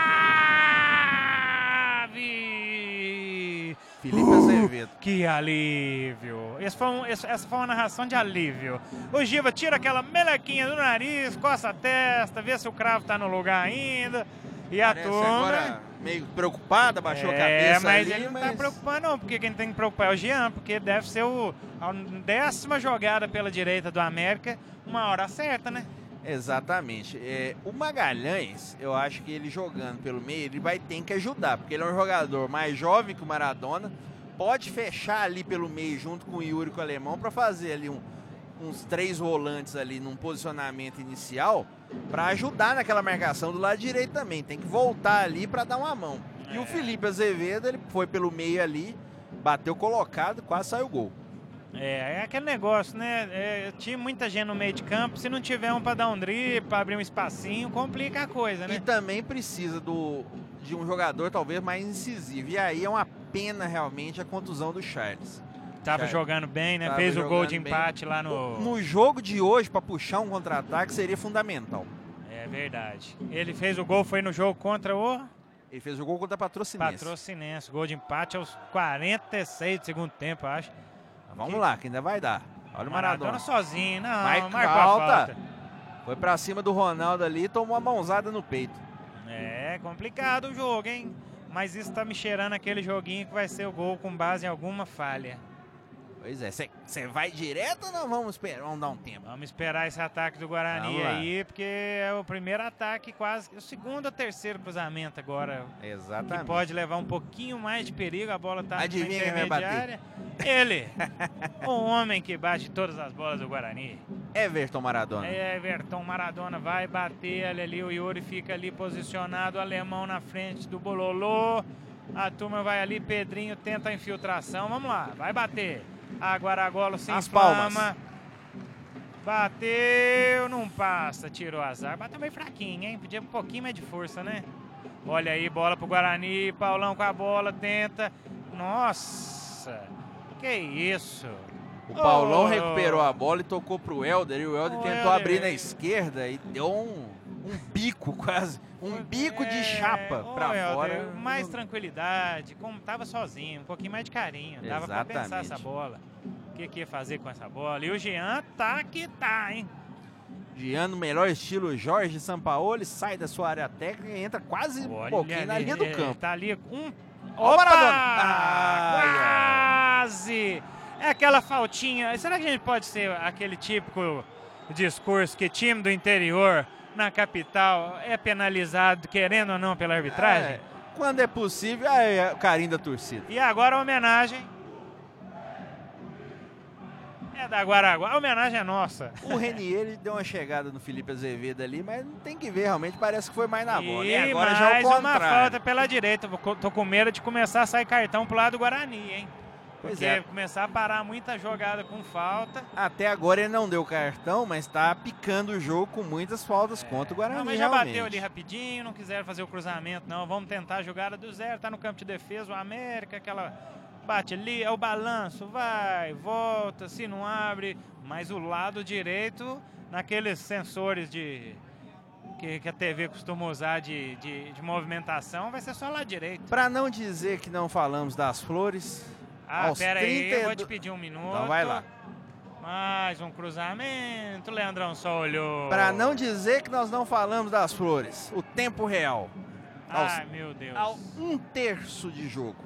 C: Felipe uh, Azevedo.
A: Que alívio. Esse foi um, esse, essa foi uma narração de alívio. O Giva tira aquela melequinha do nariz, coça a testa, vê se o cravo tá no lugar ainda. E a Parece turma. Agora
C: meio preocupada, baixou
A: é,
C: a cabeça.
A: Mas
C: ali,
A: ele não
C: mas...
A: tá preocupado, não, porque quem tem que preocupar é o Jean, porque deve ser o, a décima jogada pela direita do América, uma hora certa, né?
C: Exatamente. É, o Magalhães, eu acho que ele jogando pelo meio, ele vai ter que ajudar, porque ele é um jogador mais jovem que o Maradona, pode fechar ali pelo meio junto com o Yuri com o Alemão para fazer ali um, uns três volantes ali num posicionamento inicial para ajudar naquela marcação do lado direito também. Tem que voltar ali para dar uma mão. E o é. Felipe Azevedo, ele foi pelo meio ali, bateu colocado, quase saiu o gol.
A: É, é aquele negócio, né? É, tinha muita gente no meio de campo. Se não tiver um para dar um drible, para abrir um espacinho, complica a coisa, né?
C: E também precisa do, de um jogador talvez mais incisivo. E aí é uma pena realmente a contusão do Charles.
A: Tava Charles. jogando bem, né? Fez o gol de empate bem. lá no.
C: No jogo de hoje, para puxar um contra-ataque, seria fundamental.
A: É verdade. Ele fez o gol, foi no jogo contra o.
C: Ele fez o gol contra a Patrocinense.
A: Patrocinense. Gol de empate aos 46 do segundo tempo, acho.
C: Vamos lá, que ainda vai dar. Olha o Maradona.
A: Maradona sozinho, não, vai marcou falta.
C: Foi pra cima do Ronaldo ali e tomou uma mãozada no peito.
A: É complicado o jogo, hein? Mas isso tá me cheirando aquele joguinho que vai ser o gol com base em alguma falha.
C: Pois é, você vai direto ou não vamos esperar? Vamos dar um tempo.
A: Vamos esperar esse ataque do Guarani aí, porque é o primeiro ataque quase, o segundo ou terceiro cruzamento agora.
C: Exatamente.
A: Que pode levar um pouquinho mais de perigo, a bola tá
C: Adivinha
A: na intermediária. Ele, o homem que bate todas as bolas do Guarani.
C: Everton Maradona.
A: É, Everton Maradona vai bater ele ali, o Yuri fica ali posicionado, o alemão na frente do Bololô. A turma vai ali, Pedrinho tenta a infiltração. Vamos lá, vai bater. A Guaragolo se As inflama. Bateu, não passa, tirou azar. Bateu meio fraquinho, hein? Podia um pouquinho mais de força, né? Olha aí, bola pro Guarani. Paulão com a bola, tenta. Nossa, que isso.
C: O Paulão oh, recuperou a bola e tocou pro Helder. E o Helder oh, tentou Helder. abrir na esquerda e deu um, um bico quase um bico é, de chapa para fora.
A: Mais tranquilidade, como tava sozinho, um pouquinho mais de carinho. Dava para pensar essa bola. O que, que ia fazer com essa bola? E o Jean tá que tá, hein?
C: Jean, no melhor estilo Jorge Sampaoli, sai da sua área técnica e entra quase Olha um pouquinho ali, na linha do campo.
A: Tá ali um. Opa! Ah, quase! É aquela faltinha. Será que a gente pode ser aquele típico discurso que time do interior na capital é penalizado, querendo ou não, pela arbitragem? É,
C: quando é possível, é o carinho da torcida.
A: E agora a homenagem. É da Guaraguá. A homenagem é nossa.
C: O Renier ele deu uma chegada no Felipe Azevedo ali, mas não tem que ver, realmente parece que foi mais na bola. E, agora mais já é o
A: uma falta pela direita. Tô com medo de começar a sair cartão pro lado do Guarani, hein? Pois Porque é. começar a parar muita jogada com falta.
C: Até agora ele não deu cartão, mas está picando o jogo com muitas faltas é. contra o Guarani. Não, mas já
A: realmente. bateu ali rapidinho, não quiseram fazer o cruzamento, não. Vamos tentar a jogada do zero, tá no campo de defesa, o América, aquela. Bate ali, é o balanço, vai, volta, se não abre. Mas o lado direito, naqueles sensores de, que, a TV costuma usar de, de, de, movimentação, vai ser só lá direito.
C: Para não dizer que não falamos das flores,
A: ah, aos pera 30 aí, eu vou te pedir um minuto.
C: Então vai lá.
A: Mais um cruzamento, Leandrão só olhou.
C: Para não dizer que nós não falamos das flores, o tempo real.
A: Ai, meu Deus.
C: Ao um terço de jogo,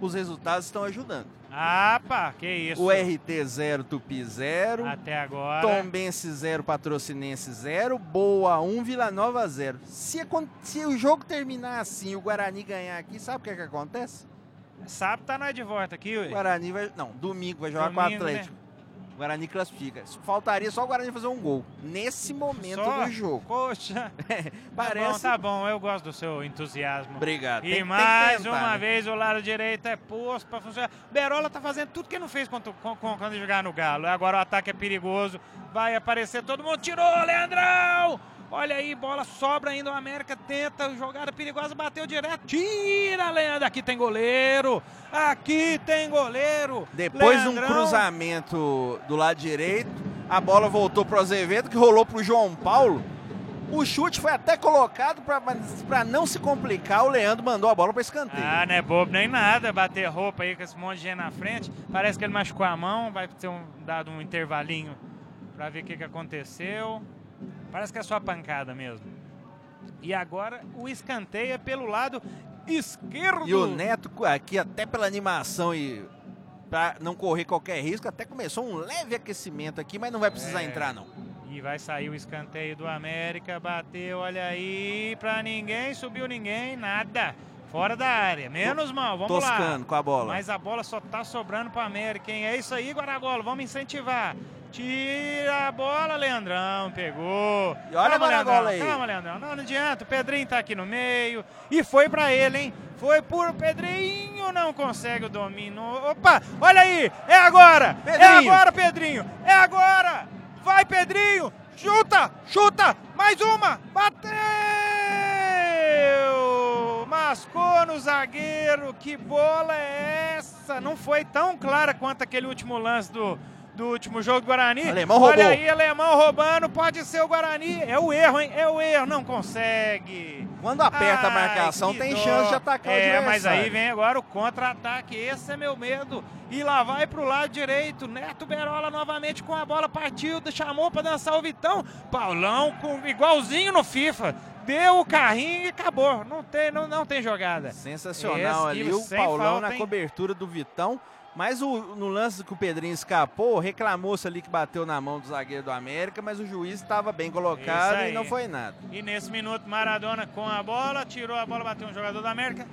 C: os resultados estão ajudando.
A: Ah, pá, que isso.
C: O RT 0, Tupi 0.
A: Até agora.
C: Tombense 0, Patrocinense 0. Boa 1, um, Vila Nova 0. Se, se o jogo terminar assim o Guarani ganhar aqui, sabe o que, é que acontece?
A: Sábado tá nós de volta aqui, ué.
C: Guarani vai. Não, domingo vai jogar domingo, com o Atlético. Né? Guarani classifica. Faltaria só o Guarani fazer um gol. Nesse momento só? do jogo.
A: Poxa.
C: Parece.
A: Tá bom, tá bom, eu gosto do seu entusiasmo.
C: Obrigado.
A: E tem, mais tem tentar, uma né? vez o lado direito é posto para funcionar. Berola tá fazendo tudo que não fez quando, quando, quando jogar no Galo. Agora o ataque é perigoso. Vai aparecer todo mundo. Tirou, Leandrão! Olha aí, bola sobra ainda. O América tenta, jogada perigosa, bateu direto. Tira, Leandro. Aqui tem goleiro. Aqui tem goleiro.
C: Depois de um cruzamento do lado direito, a bola voltou para o Azevedo, que rolou para o João Paulo. O chute foi até colocado para não se complicar. O Leandro mandou a bola para escanteio.
A: Ah, não é bobo nem nada. Bater roupa aí com esse monte de gente na frente. Parece que ele machucou a mão. Vai ter um, dado um intervalinho para ver o que, que aconteceu. Parece que é só pancada mesmo. E agora o escanteio é pelo lado esquerdo.
C: E o Neto aqui até pela animação e para não correr qualquer risco, até começou um leve aquecimento aqui, mas não vai precisar é. entrar não.
A: E vai sair o escanteio do América, bateu, olha aí, para ninguém, subiu ninguém, nada. Fora da área, menos mal, vamos lá.
C: Toscano com a bola.
A: Mas a bola só tá sobrando para América, hein? É isso aí, Guaragolo, vamos incentivar. Tira a bola, Leandrão, pegou.
C: E olha
A: Calma,
C: a bola aí.
A: Calma, Leandrão, não, não adianta, o Pedrinho tá aqui no meio. E foi para ele, hein? Foi por Pedrinho, não consegue o domínio. Opa, olha aí, é agora, é Pedrinho. é agora, Pedrinho, é agora. Vai, Pedrinho, chuta, chuta, mais uma, bateu! Mascou no zagueiro, que bola é essa? Não foi tão clara quanto aquele último lance do, do último jogo do Guarani.
C: Alemão
A: Olha
C: roubou.
A: aí, alemão roubando, pode ser o Guarani. É o erro, hein? É o erro, não consegue.
C: Quando aperta Ai, a marcação, tem dó. chance de atacar é,
A: o mas aí vem agora o contra-ataque. Esse é meu medo. E lá vai pro lado direito. Neto Berola novamente com a bola, partiu, chamou para dançar o Vitão. Paulão com igualzinho no FIFA. Deu o carrinho e acabou. Não tem, não, não tem jogada.
C: Sensacional Esse, ali o Paulão falta, na cobertura do Vitão. Mas o, no lance que o Pedrinho escapou, reclamou-se ali que bateu na mão do zagueiro do América, mas o juiz estava bem colocado e não foi nada.
A: E nesse minuto, Maradona com a bola, tirou a bola, bateu um jogador do América.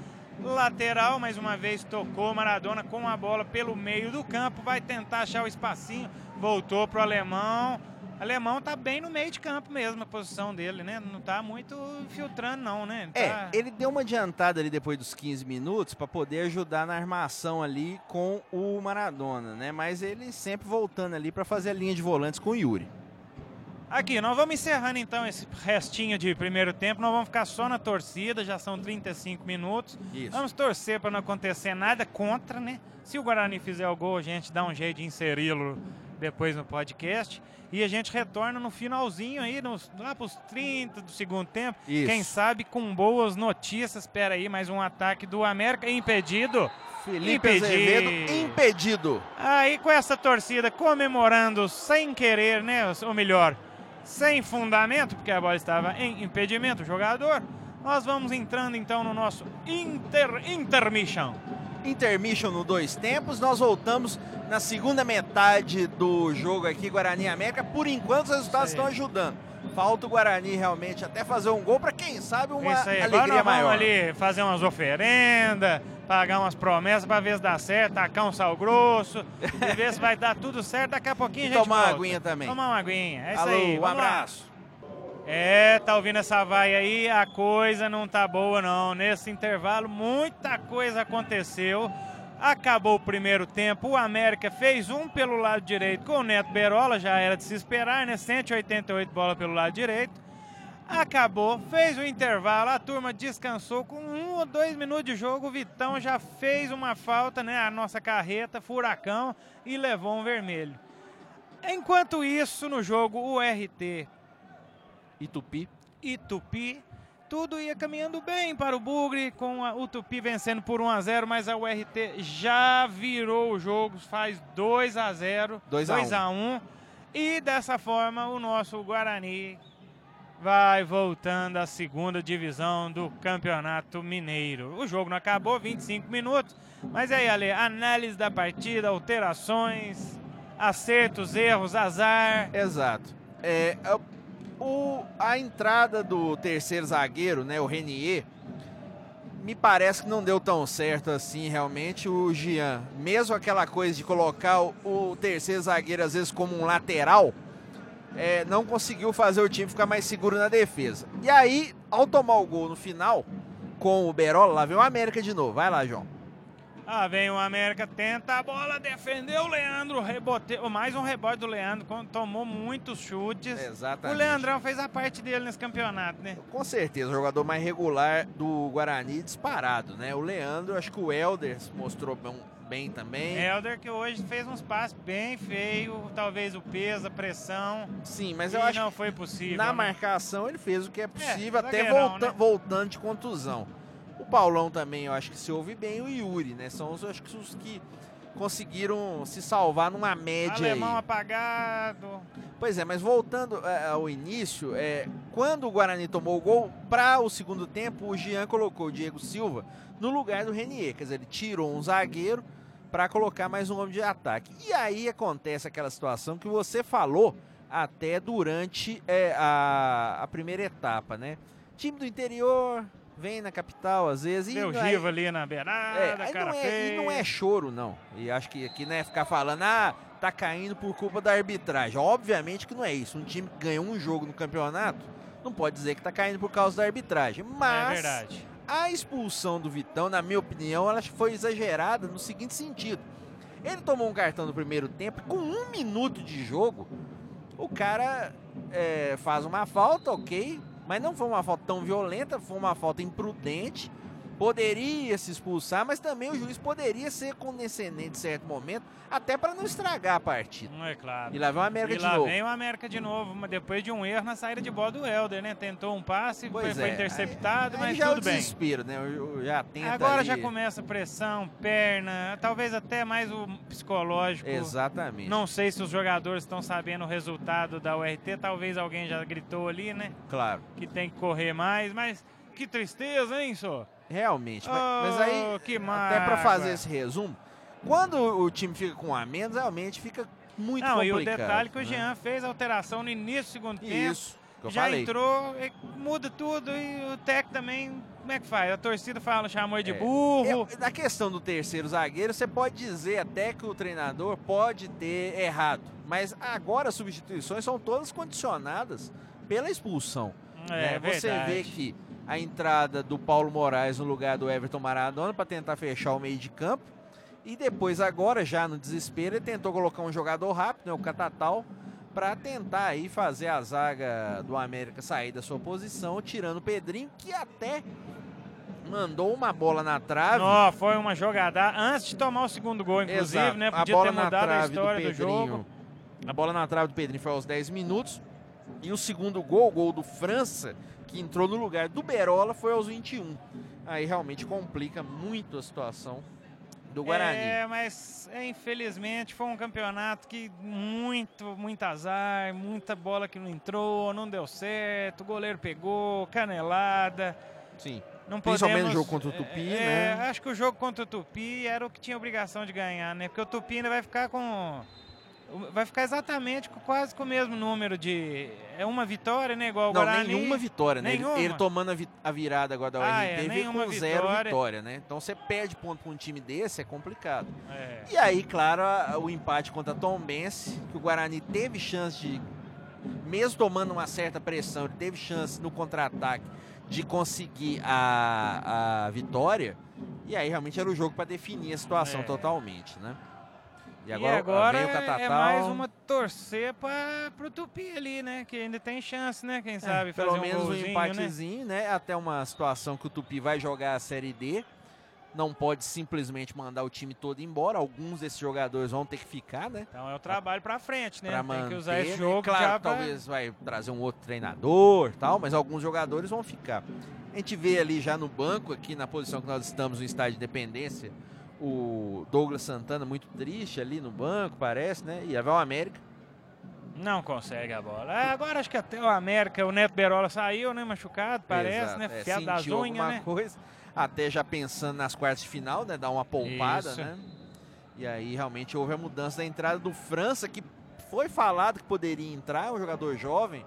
A: Lateral, mais uma vez, tocou Maradona com a bola pelo meio do campo, vai tentar achar o espacinho, voltou pro alemão, Alemão tá bem no meio de campo mesmo, a posição dele, né? Não tá muito filtrando, não, né? É,
C: tá... ele deu uma adiantada ali depois dos 15 minutos para poder ajudar na armação ali com o Maradona, né? Mas ele sempre voltando ali para fazer a linha de volantes com o Yuri.
A: Aqui, nós vamos encerrando então esse restinho de primeiro tempo. Nós vamos ficar só na torcida, já são 35 minutos.
C: Isso.
A: Vamos torcer para não acontecer nada contra, né? Se o Guarani fizer o gol, a gente dá um jeito de inseri-lo depois no podcast. E a gente retorna no finalzinho aí, nos, lá para os 30 do segundo tempo.
C: Isso.
A: Quem sabe com boas notícias. Espera aí, mais um ataque do América impedido.
C: Felipe impedido. Azevedo impedido.
A: Aí com essa torcida comemorando sem querer, né? Ou melhor, sem fundamento, porque a bola estava em impedimento, o jogador. Nós vamos entrando então no nosso inter, intermission
C: intermission no dois tempos. Nós voltamos na segunda metade do jogo aqui, Guarani América. Por enquanto, os resultados estão ajudando. Falta o Guarani realmente até fazer um gol para quem sabe uma Isso aí. alegria Agora maior.
A: Vamos ali fazer umas oferendas, pagar umas promessas para ver se dá certo, tacar um sal grosso, e ver se vai dar tudo certo. Daqui a pouquinho a gente
C: Tomar
A: volta.
C: uma aguinha também.
A: Tomar uma aguinha. É isso
C: Alô,
A: aí.
C: Um abraço. Lá.
A: É, tá ouvindo essa vai aí? A coisa não tá boa não. Nesse intervalo muita coisa aconteceu. Acabou o primeiro tempo, o América fez um pelo lado direito com o Neto Berola, já era de se esperar, né? 188 bola pelo lado direito. Acabou, fez o intervalo, a turma descansou com um ou dois minutos de jogo. O Vitão já fez uma falta, né? A nossa carreta, furacão, e levou um vermelho. Enquanto isso, no jogo, o RT
C: e Tupi.
A: E Tupi. Tudo ia caminhando bem para o Bugre, com a, o Tupi vencendo por 1 a 0 mas a URT já virou o jogo, faz 2 a 0
C: 2
A: a 1 E dessa forma o nosso Guarani vai voltando à segunda divisão do Campeonato Mineiro. O jogo não acabou, 25 minutos. Mas aí, Ale, análise da partida, alterações, acertos, erros, azar.
C: Exato. É, o, a entrada do terceiro zagueiro, né, o Renier, me parece que não deu tão certo assim, realmente. O Jean, mesmo aquela coisa de colocar o, o terceiro zagueiro às vezes como um lateral, é, não conseguiu fazer o time ficar mais seguro na defesa. E aí, ao tomar o gol no final, com o Berola, lá vem o América de novo. Vai lá, João.
A: Ah, vem o América, tenta a bola, defendeu o Leandro, rebote, mais um rebote do Leandro, tomou muitos chutes.
C: Exatamente.
A: O Leandrão fez a parte dele nesse campeonato, né?
C: Com certeza, o jogador mais regular do Guarani disparado, né? O Leandro, acho que o Helder mostrou bem também.
A: Helder que hoje fez uns passes bem feio, talvez o peso, a pressão.
C: Sim, mas eu acho
A: não foi possível.
C: Na
A: né?
C: marcação ele fez o que é possível,
A: é,
C: até volta, né? voltando de contusão. O Paulão também, eu acho que se ouve bem, o Yuri, né? São os, acho que os que conseguiram se salvar numa média
A: Alemão
C: aí.
A: apagado.
C: Pois é, mas voltando é, ao início, é, quando o Guarani tomou o gol, para o segundo tempo, o Jean colocou o Diego Silva no lugar do Renier. Quer dizer, ele tirou um zagueiro para colocar mais um homem de ataque. E aí acontece aquela situação que você falou até durante é, a, a primeira etapa, né? Time do interior, vem na capital às vezes.
A: Deu e giva ali na beirada, é, cara
C: não é. E não é choro, não. E acho que aqui não é ficar falando, ah, tá caindo por culpa da arbitragem. Obviamente que não é isso. Um time que ganhou um jogo no campeonato não pode dizer que tá caindo por causa da arbitragem. Mas
A: é
C: a expulsão do Vitão, na minha opinião, ela foi exagerada no seguinte sentido. Ele tomou um cartão no primeiro tempo, com um minuto de jogo, o cara é, faz uma falta, ok, mas não foi uma falta tão violenta, foi uma falta imprudente poderia se expulsar, mas também o juiz poderia ser condescendente em certo momento, até para não estragar a partida.
A: Não é claro.
C: E lá vem o América
A: e
C: de
A: lá
C: novo.
A: vem o América de novo, mas depois de um erro na saída de bola do Helder, né? Tentou um passe, foi, foi,
C: é.
A: interceptado,
C: aí,
A: mas
C: aí já
A: tudo
C: é o
A: bem.
C: desespero, né? Eu, já tenta
A: Agora
C: ali.
A: já começa pressão, perna, talvez até mais o psicológico.
C: Exatamente.
A: Não sei se os jogadores estão sabendo o resultado da URT, talvez alguém já gritou ali, né?
C: Claro.
A: Que tem que correr mais, mas que tristeza, hein, só?
C: Realmente.
A: Oh,
C: mas, mas, aí,
A: que
C: até para fazer esse resumo, quando o time fica com um a menos, realmente fica muito
A: Não,
C: complicado.
A: e o detalhe que
C: né?
A: o Jean fez alteração no início do segundo
C: Isso,
A: tempo.
C: já
A: falei.
C: entrou
A: muda tudo e o técnico também, como é que faz? A torcida fala, chamou de
C: É.
A: burro.
C: Eu, na questão do terceiro zagueiro, você pode dizer até que o treinador pode ter errado. Mas agora as substituições são todas condicionadas pela expulsão.
A: É,
C: né? Você
A: verdade.
C: vê que a entrada do Paulo Moraes no lugar do Everton Maradona para tentar fechar o meio de campo. E depois, agora, já no desespero, ele tentou colocar um jogador rápido, né, o Catatal, para tentar aí fazer a zaga do América sair da sua posição, tirando o Pedrinho, que até mandou uma bola na trave.
A: Não, foi uma jogada antes de tomar o segundo gol, inclusive,
C: Exato.
A: né?
C: a
A: Podia
C: bola
A: ter
C: na
A: mudado a
C: trave
A: história do,
C: do Pedrinho.
A: jogo.
C: A bola na trave do Pedrinho foi aos 10 minutos. E o segundo gol, o gol do França, que entrou no lugar do Berola, foi aos 21. Aí realmente complica muito a situação do Guarani.
A: É, mas é, infelizmente foi um campeonato que muito, muito azar, muita bola que não entrou, não deu certo, o goleiro pegou, canelada.
C: Sim.
A: Não
C: Principalmente
A: podemos,
C: no jogo contra o Tupi,
A: é,
C: né?
A: Acho que o jogo contra o Tupi era o que tinha obrigação de ganhar, né? Porque o Tupi ainda vai ficar com. Vai ficar exatamente com, quase com o mesmo número de. É uma vitória, né? Igual o
C: Não,
A: Guarani.
C: nenhuma vitória, né? Ele-
A: Nenhuma?
C: Ele, tomando a, vi- a virada agora da URT
A: Ah, é,
C: com zero
A: vitória.
C: vitória, né? Então você perde ponto para um time desse, é complicado.
A: É.
C: E aí, claro, a- o empate contra a Tombense, que o Guarani teve chance de, mesmo tomando uma certa pressão, ele teve chance no contra-ataque de conseguir a, a vitória. E aí realmente era o jogo para definir a situação
A: É.
C: totalmente, né?
A: E agora,
C: veio o
A: é- é mais uma torcer para pro Tupi ali, né? Que ainda tem chance, né? Quem sabe
C: É,
A: fazer
C: pelo menos um
A: golzinho, né?
C: empatezinho, né? Até uma situação que o Tupi vai jogar a Série D. Não pode simplesmente mandar o time todo embora. Alguns desses jogadores vão ter que ficar, né?
A: Então é o trabalho pra frente, né?
C: Pra
A: tem
C: manter,
A: que usar esse
C: né?
A: jogo
C: claro, que
A: pra...
C: talvez vai trazer um outro treinador, tal, mas alguns jogadores vão ficar. A gente vê ali já no banco, aqui na posição que nós estamos no estádio de Independência, o Douglas Santana muito triste ali no banco, parece, né? E vai o América.
A: Não consegue a bola. Ah, Agora acho que até o América, o Neto Berola saiu, né? Machucado, parece,
C: Exato,
A: né?
C: é,
A: Fiado das unhas, né?
C: coisa. Até já pensando nas quartas de final, né? Dar uma poupada,
A: Isso.
C: né? E aí realmente houve a mudança da entrada do França, que foi falado que poderia entrar, um jogador jovem,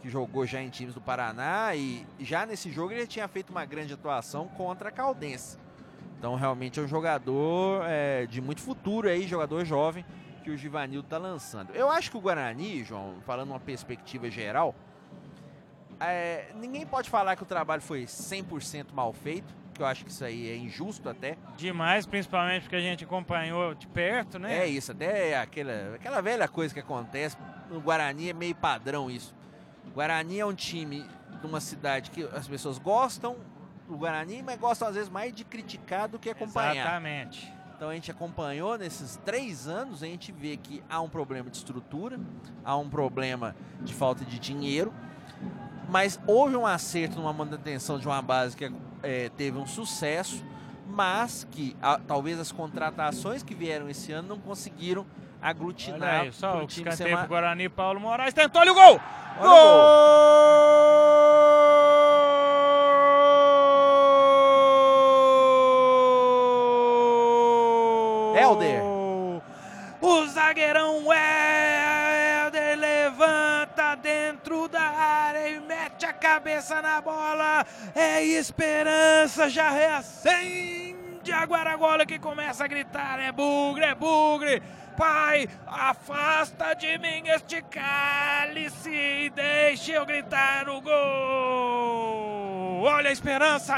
C: que jogou já em times do Paraná, e já nesse jogo ele tinha feito uma grande atuação contra a Caldense. Então realmente é um jogador é, de muito futuro aí, jogador jovem, que o Givanildo está lançando. Eu acho que o Guarani, João, falando uma perspectiva geral, é, ninguém pode falar que o trabalho foi 100% mal feito, que eu acho que isso aí é injusto até.
A: Demais, principalmente porque a gente acompanhou de perto, né?
C: É isso, até aquela, aquela velha coisa que acontece. No Guarani é meio padrão isso. O Guarani é um time de uma cidade que as pessoas gostam do Guarani, mas gostam às vezes mais de criticar do que acompanhar.
A: Exatamente.
C: Então a gente acompanhou nesses três anos, a gente vê que há um problema de estrutura, há um problema de falta de dinheiro, mas houve um acerto numa manutenção de uma base que é, teve um sucesso, mas que a, talvez as contratações que vieram esse ano não conseguiram aglutinar. Olha
A: aí, só o escanteio pro Guarani, Paulo Moraes tentou, olha o gol!
C: Olha gol! gol! Helder!
A: O zagueirão Helder levanta dentro da área e mete a cabeça na bola. É esperança, já reacende a Guaragola que começa a gritar: é bugre, é bugre. Pai, afasta de mim este cálice e deixe eu gritar no gol. Olha a esperança.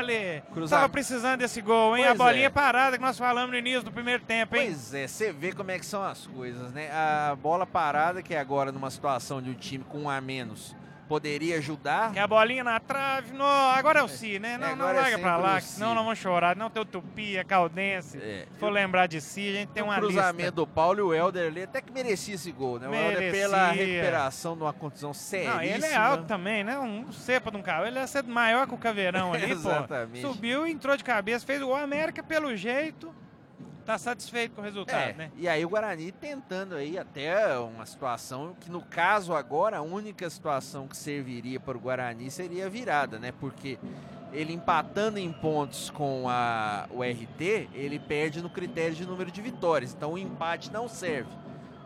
A: Cruzado. Tava precisando desse gol, hein? Pois a bolinha é. parada que nós falamos no início do primeiro tempo, hein?
C: Pois é, você vê como é que são as coisas, né? A bola parada, que é agora numa situação de um time com um a menos, poderia ajudar.
A: Que a bolinha na trave. No, agora é o Si, né? Não, é, não larga é pra lá, senão não vamos chorar. Não tem o Tupi, a Caldense. É. Se for lembrar de Si, a gente tem uma
C: lista. O cruzamento do Paulo e o Helder ali até que merecia esse gol, né? O Helder pela recuperação de uma contusão séria. Não,
A: ele é alto também, né? Um cepa de um carro. Ele é ser maior que o Caveirão ali, Exatamente. pô. Subiu, entrou de cabeça, fez o gol. América, pelo jeito tá satisfeito com o resultado, é, né?
C: E aí o Guarani tentando aí até uma situação que no caso agora a única situação que serviria para o Guarani seria a virada, né? Porque ele empatando em pontos com a, o RT, ele perde no critério de número de vitórias. Então o empate não serve.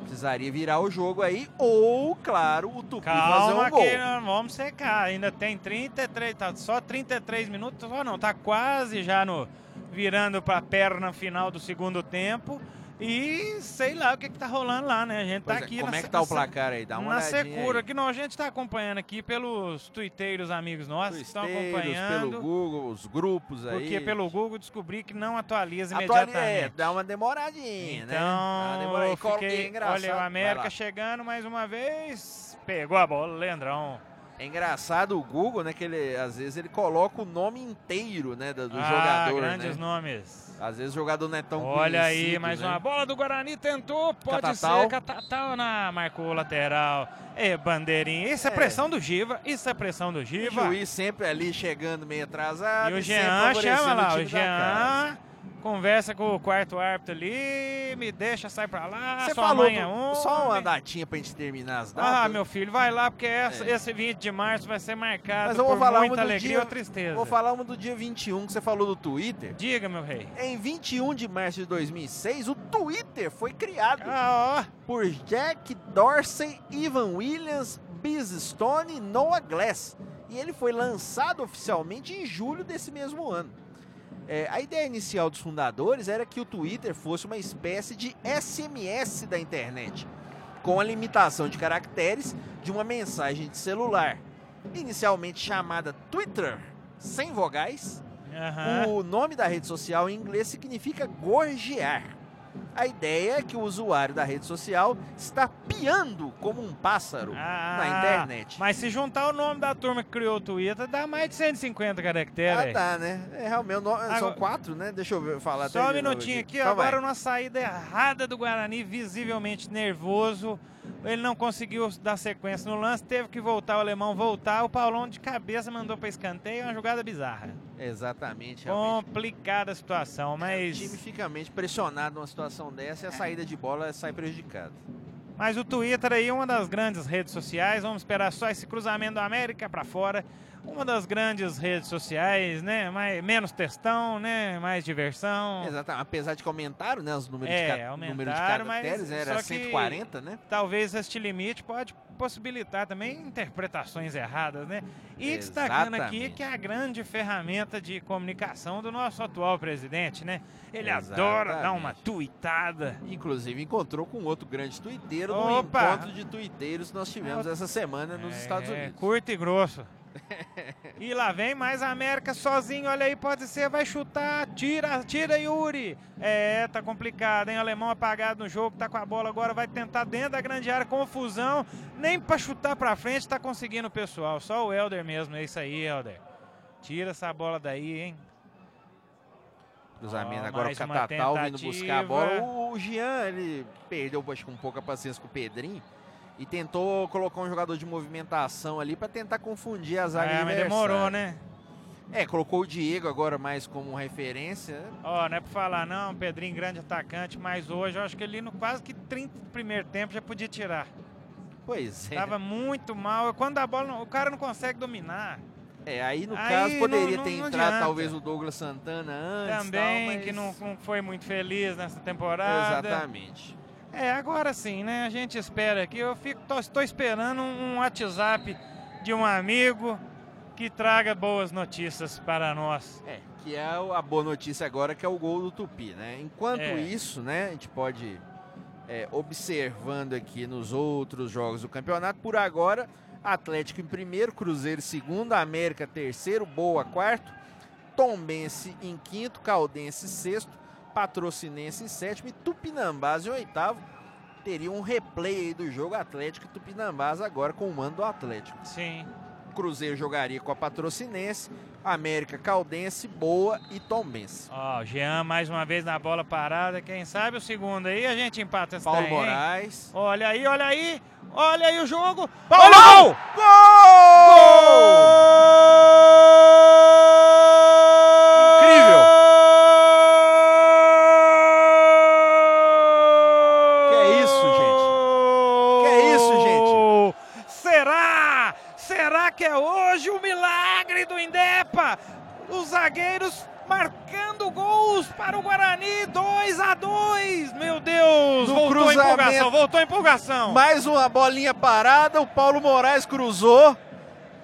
C: Precisaria virar o jogo aí, ou, claro, o Tupi
A: Calma
C: fazer um gol.
A: Que vamos secar, ainda tem 33, tá só 33 minutos, só não, tá quase já no virando para a perna final do segundo tempo. E sei lá o que, que tá rolando lá, né? A gente tá pois tá aqui.
C: É, como é que tá o placar aí? Dá uma
A: Na secura, aí. que não, a gente tá acompanhando aqui pelos twitteiros amigos nossos que estão acompanhando.
C: pelo Google, os grupos aí.
A: Porque pelo Google descobri que não atualiza imediatamente. É,
C: dá uma demoradinha,
A: então, né? Então, uma fiquei, olha, o América chegando mais uma vez, pegou a bola, Leandrão.
C: É engraçado o Google, né? Que ele, às vezes ele coloca o nome inteiro, né? Do, do
A: ah,
C: jogador.
A: Grandes
C: né?
A: nomes.
C: Às vezes o jogador não é tão
A: Olha aí, mais né? uma bola do Guarani tentou. Pode Catatal. ser. Catatal na, marcou o lateral. É, bandeirinha. Isso é, é, pressão do Giva. Isso é pressão do Giva.
C: O juiz sempre ali chegando meio atrasado.
A: E o Jean chama lá. O, o Jean conversa com o quarto árbitro ali, me deixa, sai pra lá, Você falou mãe é um.
C: Só uma datinha pra gente terminar as datas.
A: Ah, meu filho, vai lá, porque essa, é. esse 20 de março vai ser marcado Mas eu vou falar muita alegria dia, ou tristeza.
C: Vou falar uma do dia 21 que você falou do Twitter.
A: Diga, meu rei.
C: Em 21 de março de 2006, o Twitter foi criado
A: ah,
C: por Jack Dorsey, Ivan Williams, Biz Stone e Noah Glass. E ele foi lançado oficialmente em julho desse mesmo ano. É, a ideia inicial dos fundadores era que o Twitter fosse uma espécie de SMS da internet, com a limitação de caracteres de uma mensagem de celular. Inicialmente chamada Twitter, sem vogais, uhum. o nome da rede social em inglês significa gorjear. A ideia é que o usuário da rede social está piando como um pássaro ah, na internet.
A: Mas se juntar o nome da turma que criou o Twitter, dá mais de 150 caracteres. Ah,
C: dá, né? É, realmente, agora, são quatro, né? Deixa eu falar.
A: Só um minutinho aqui, aqui agora uma saída errada do Guarani, visivelmente nervoso. Ele não conseguiu dar sequência no lance, teve que voltar, o alemão voltar. O Paulão de cabeça mandou para escanteio, uma jogada bizarra.
C: Exatamente.
A: Realmente. Complicada a situação, mas.
C: O time fica pressionado numa situação dessa e a saída de bola sai prejudicada.
A: Mas o Twitter aí, uma das grandes redes sociais, vamos esperar só esse cruzamento da América para fora uma das grandes redes sociais, né? Mais, menos textão, né? Mais diversão.
C: Exatamente. Apesar de que aumentaram, né? Os números é, de, ca... número de caracteres, né? Era 140, né?
A: Talvez este limite pode possibilitar também interpretações erradas, né? E Exatamente. destacando aqui que é a grande ferramenta de comunicação do nosso atual presidente, né? Ele Exatamente. adora dar uma tuitada.
C: Inclusive encontrou com outro grande tuiteiro no encontro de tuiteiros que nós tivemos essa semana nos é, Estados Unidos.
A: Curto e grosso. E lá vem mais a América sozinho, olha aí, pode ser, vai chutar, tira, tira Yuri. É, tá complicado, hein? Alemão apagado no jogo, tá com a bola agora, vai tentar dentro da grande área, confusão. Nem para chutar para frente tá conseguindo o pessoal, só o Helder mesmo, é isso aí, Helder. Tira essa bola daí, hein?
C: Cruzamento oh, agora o Catatal vindo buscar a bola. O Jean, ele perdeu acho, um pouco a paciência com o Pedrinho e tentou colocar um jogador de movimentação ali para tentar confundir as áreas. É,
A: mas demorou, né?
C: É, colocou o Diego agora mais como referência.
A: Ó, oh, não é pra falar não, Pedrinho grande atacante, mas hoje eu acho que ele no quase que 30 primeiro tempo já podia tirar.
C: Pois é.
A: Tava muito mal. Quando a bola, o cara não consegue dominar.
C: É, aí no aí caso poderia não, ter não, entrado talvez o Douglas Santana antes.
A: Também,
C: tal, mas...
A: que não, não, foi muito feliz nessa temporada.
C: Exatamente.
A: É, agora sim, né? A gente espera aqui. Eu fico, tô, estou esperando um WhatsApp de um amigo que traga boas notícias para nós.
C: É, que é a boa notícia agora, que é o gol do Tupi, né? Enquanto é. isso, né, a gente pode é, observando aqui nos outros jogos do campeonato, por agora, Atlético em primeiro, Cruzeiro em segundo, América terceiro, Boa quarto, Tombense em quinto, Caldense sexto, Patrocinense em sétimo e Tupinambás em oitavo. Teria um replay aí do jogo Atlético e Tupinambás agora com o mando do Atlético.
A: Sim.
C: Cruzeiro jogaria com a Patrocinense, América Caldense, Boa e Tombense.
A: Ó, oh, Jean mais uma vez na bola parada, quem sabe o segundo aí a gente empata essa
C: Paulo
A: daí,
C: Moraes.
A: Olha aí, olha aí, olha aí o jogo.
C: Paulo! Gol! Gol! Incrível! Que é isso, gente? Que é isso, gente?
A: Será? Será que é hoje o milagre do Indepa? Os zagueiros marcando gols para o Guarani, 2 a 2 Meu Deus,
C: no
A: voltou a empolgação, voltou a empolgação.
C: Mais uma bolinha parada, o Paulo Moraes cruzou.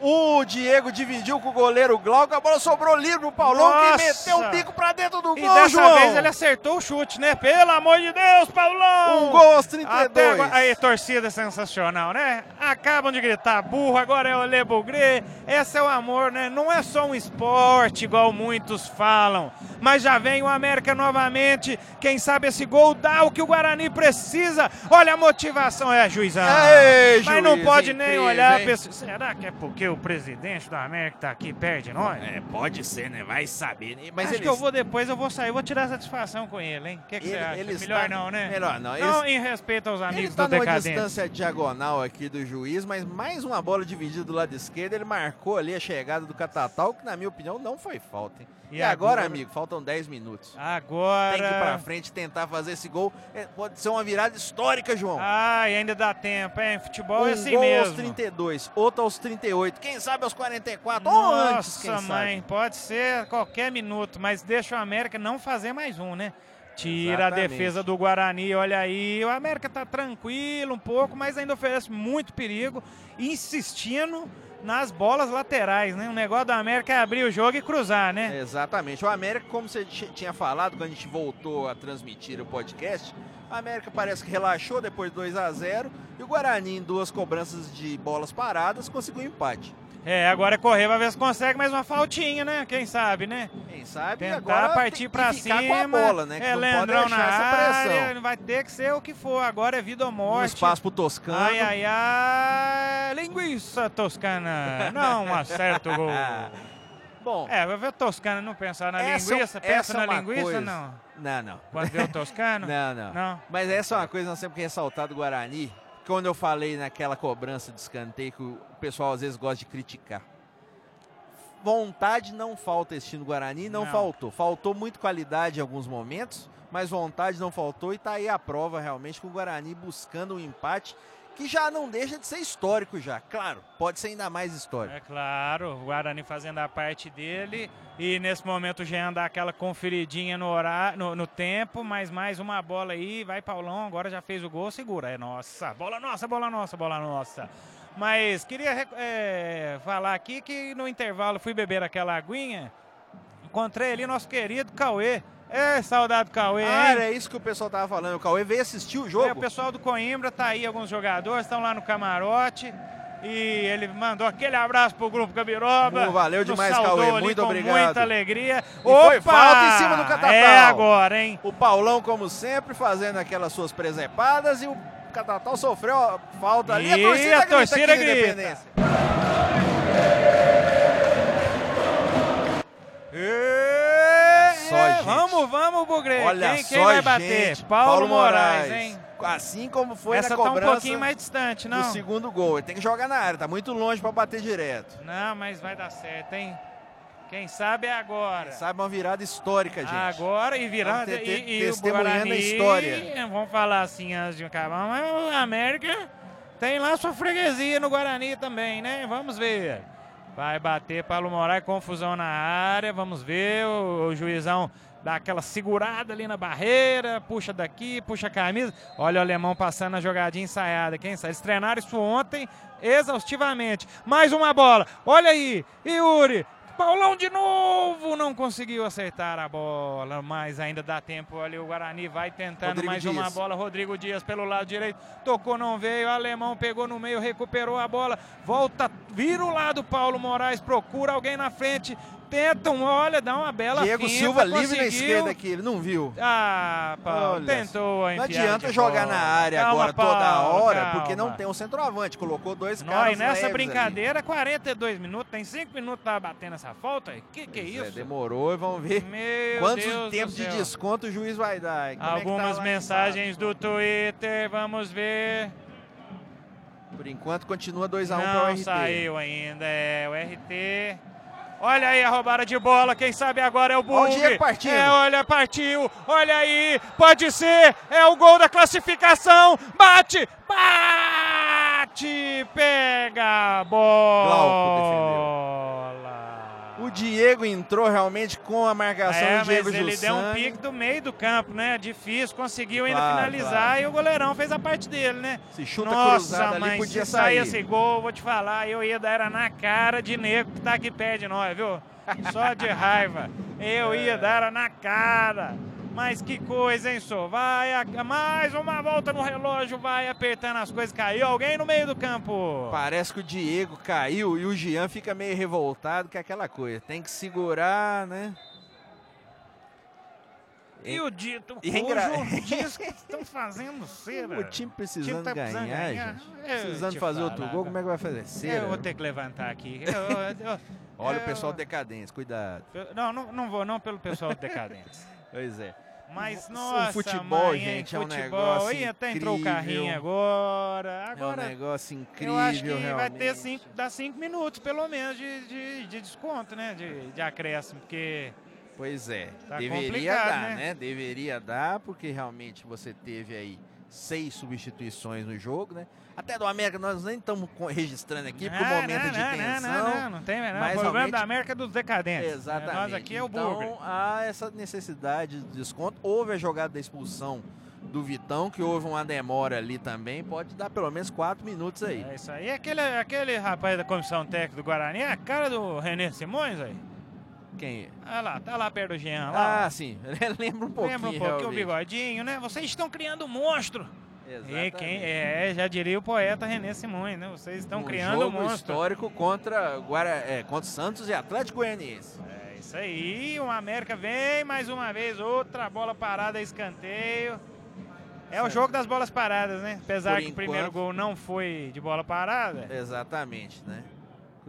C: O Diego dividiu com o goleiro Glauco, a bola sobrou livre pro Paulão, que meteu o bico pra dentro do
A: e
C: gol,
A: dessa
C: João.
A: vez ele acertou o chute, né? Pelo amor de Deus, Paulão!
C: Um gol aos 32.
A: Até agora, aí, torcida sensacional, né? Acabam de gritar burro, agora é o Le Bougré. Esse é o amor, né? Não é só um esporte, igual muitos falam. Mas já vem o América novamente. Quem sabe esse gol dá o que o Guarani precisa. Olha a motivação, é, juizão.
C: Ei,
A: Mas não pode incrível, nem olhar. Pessoa... Será que é porque o presidente da América tá aqui perto de nós?
C: É, pode ser, né? Vai saber. Né? Mas
A: Acho eles... que eu vou depois, eu vou sair, eu vou tirar satisfação com ele, hein? O que, que ele, você acha? Melhor está... não, né?
C: Melhor não.
A: Eles... Não em respeito aos amigos
C: do
A: decadente. Ele
C: está numa distância diagonal aqui do juiz, mas mais uma bola dividida do lado esquerdo, ele marcou ali a chegada do Catatal, que na minha opinião não foi falta, hein? E, e agora, agora, amigo, faltam 10 minutos.
A: Agora.
C: Tem que ir pra frente tentar fazer esse gol. É, pode ser uma virada histórica, João.
A: Ah, e ainda dá tempo, hein? Futebol
C: um
A: é assim
C: gol
A: mesmo.
C: aos 32, outro aos 38. Quem sabe aos 44
A: Nossa,
C: ou antes, quem
A: mãe,
C: sabe.
A: pode ser qualquer minuto, mas deixa o América não fazer mais um, né? Tira Exatamente. a defesa do Guarani, olha aí. O América tá tranquilo um pouco, mas ainda oferece muito perigo, insistindo nas bolas laterais, né? O negócio do América é abrir o jogo e cruzar, né?
C: Exatamente. O América, como você tinha falado quando a gente voltou a transmitir o podcast, o América parece que relaxou depois de 2 a 0 e o Guarani, em duas cobranças de bolas paradas, conseguiu empate.
A: É, agora é correr pra ver se consegue mais uma faltinha, né? Quem sabe, né?
C: Quem sabe
A: Tentar
C: agora
A: partir pra cima. Com
C: a bola, né? Que
A: é,
C: não
A: Leandrão
C: pode
A: na
C: área,
A: vai ter que ser o que for. Agora é vida ou morte.
C: Um espaço pro Toscano.
A: Ai, ai, ai. Linguiça toscana. Não acerta o gol.
C: Bom.
A: É, vai ver o Toscano não pensar na essa, linguiça, pensa na é linguiça, coisa... não?
C: Não, não.
A: Quando vê o Toscano?
C: não, não,
A: não.
C: Mas essa é uma coisa que nós temos que ressaltar do Guarani. Quando eu falei naquela cobrança de escanteio que o pessoal às vezes gosta de criticar vontade não falta esse time do Guarani, não, não, faltou. Faltou muito qualidade em alguns momentos, mas vontade não faltou e tá aí a prova realmente com o Guarani buscando um empate que já não deixa de ser histórico já. Claro, pode ser ainda mais histórico.
A: É claro, o Guarani fazendo a parte dele e nesse momento o Jean dá aquela conferidinha no, horário, no, no tempo, mas mais uma bola aí, vai Paulão, agora já fez o gol, segura. É nossa, bola nossa, bola nossa, bola nossa. Mas queria é, falar aqui que no intervalo fui beber aquela aguinha, encontrei ali nosso querido Cauê. É, saudade do Cauê,
C: Ah, era isso que o pessoal tava falando. O Cauê veio assistir o jogo. É,
A: o pessoal do Coimbra tá aí, alguns jogadores estão lá no camarote. E ele mandou aquele abraço pro Grupo Gabiroba.
C: valeu demais, Cauê. Muito obrigado.
A: muita alegria.
C: E Opa! foi falta em cima do Catatal.
A: É agora, hein?
C: O Paulão, como sempre, fazendo aquelas suas presepadas e o Catatal sofreu a falta ali.
A: E a torcida, a torcida grita. grita.
C: Só gente.
A: Vamos, vamos, Bugre.
C: Olha
A: quem,
C: só,
A: quem vai
C: gente.
A: bater? Paulo,
C: Paulo
A: Moraes,
C: Moraes.
A: hein?
C: Assim como foi
A: Essa
C: na
A: tá um
C: cobrança
A: pouquinho mais distante, não?
C: segundo gol. Ele tem que jogar na área, tá muito longe para bater direto.
A: Não, mas vai dar certo, hein? Quem sabe é agora.
C: Sabe uma virada histórica, gente.
A: Agora e virada
C: ter-
A: e, e o
C: testemunhando a
A: Guarani,
C: história.
A: Vamos falar assim antes de acabar, mas o América tem lá sua freguesia no Guarani também, né? Vamos ver. Vai bater Paulo Moraes, confusão na área, vamos ver. O, o juizão dá aquela segurada ali na barreira, puxa daqui, puxa a camisa. Olha o alemão passando a jogadinha ensaiada. Quem sabe? Eles treinaram isso ontem exaustivamente. Mais uma bola. Olha aí, Yuri. Paulão de novo não conseguiu acertar a bola, mas ainda dá tempo ali. O Guarani vai tentando
C: Rodrigo
A: mais uma
C: Dias.
A: bola. Rodrigo Dias pelo lado direito, tocou, não veio. Alemão pegou no meio, recuperou a bola, volta, vira o lado. Paulo Moraes procura alguém na frente. Tentam, olha, dá uma bela
C: Diego
A: finta,
C: Silva livre na esquerda aqui, ele não viu.
A: Ah, Paulo, tentou
C: Não adianta jogar
A: bola.
C: na área
A: Calma,
C: agora toda
A: Paulo,
C: hora,
A: calma.
C: porque não tem um centroavante. Colocou dois
A: Nós,
C: caras
A: nessa
C: leves ali.
A: brincadeira, 42 minutos, tem 5 minutos tá batendo essa falta? Que que é
C: é,
A: isso?
C: demorou e vamos ver
A: Meu
C: quantos
A: Deus
C: tempos de desconto o juiz vai dar. Como é tá
A: Algumas
C: lá
A: mensagens
C: embaixo?
A: do Twitter, vamos ver.
C: Por enquanto continua 2x1 para
A: Não
C: o RT.
A: saiu ainda, é o RT. Olha aí a roubada de bola, quem sabe agora é o Bug.
C: Diego partindo.
A: É, olha, partiu, olha aí, pode ser, é o gol da classificação, bate, bate, pega a bola.
C: O Diego entrou realmente com a marcação
A: É,
C: do Diego
A: mas ele deu um
C: Jussani.
A: pique do meio do campo, né? Difícil, conseguiu ainda
C: Claro,
A: finalizar
C: claro.
A: e o goleirão fez a parte dele, né?
C: Se chuta
A: Nossa,
C: cruzado ali,
A: mas
C: podia
A: se
C: sair.
A: sair esse gol, vou te falar, eu ia dar era na cara de nego que tá aqui perto de nós, viu? Só de raiva. Eu ia dar era na cara. Mas que coisa, hein, só? Vai, a- mais uma volta no relógio, vai apertando as coisas. Caiu alguém no meio do campo.
C: Parece que o Diego caiu e o Jean fica meio revoltado com aquela coisa. Tem que segurar, né?
A: E o dito
C: E é engra-
A: diz que estão fazendo cera.
C: O time precisando
A: tá precisando
C: ganhar,
A: ganhar.
C: gente.
A: Eu
C: Precisando fazer outro gol, como é que vai fazer? Cera.
A: Eu vou ter que levantar aqui. Eu- eu-
C: Olha o pessoal decadente, cuidado.
A: Não, não, não vou, não pelo pessoal decadente.
C: Pois é.
A: Mas,
C: O
A: nossa,
C: futebol,
A: mãe,
C: gente, é um
A: futebol.
C: negócio
A: Ih, até entrou o carrinho agora.
C: É um
A: Agora,
C: negócio incrível,
A: eu acho que
C: realmente.
A: vai ter cinco, dar cinco minutos, pelo menos, de, de, de desconto, né? De, de acréscimo, porque...
C: Pois é,
A: Tá
C: deveria dar,
A: né?
C: né? Deveria dar, porque realmente você teve aí seis substituições no jogo, né? Até do América nós nem estamos registrando aqui por
A: Ah,
C: momento
A: não,
C: de
A: não,
C: tensão.
A: Não, não, não, não tem, não.
C: mas
A: o problema
C: realmente-
A: da América é dos decadentes.
C: Exatamente.
A: Nós aqui é o
C: então,
A: Burger.
C: há essa necessidade de desconto. Houve a jogada da expulsão do Vitão, que houve uma demora ali também. Pode dar pelo menos quatro minutos aí.
A: É isso aí. Aquele, aquele rapaz da comissão técnica do Guarani é a cara do René Simões aí.
C: Quem?
A: Olha lá, tá lá perto do Jean. Lá,
C: Ah, sim. Lembra um pouquinho.
A: Lembra um pouquinho o
C: realmente.
A: bigodinho, né? Vocês estão criando um monstro. E
C: Exatamente.
A: quem, é, já diria o poeta René Simões, né? Vocês estão
C: um
A: criando um
C: jogo
A: monstro.
C: histórico contra, Guara, é, contra Santos e Atlético Goianiense.
A: É isso aí, o América vem mais uma vez, outra bola parada, escanteio. É o jogo das bolas paradas, né? Apesar
C: Por
A: que o primeiro
C: enquanto.
A: gol não foi de bola parada,
C: Exatamente, né?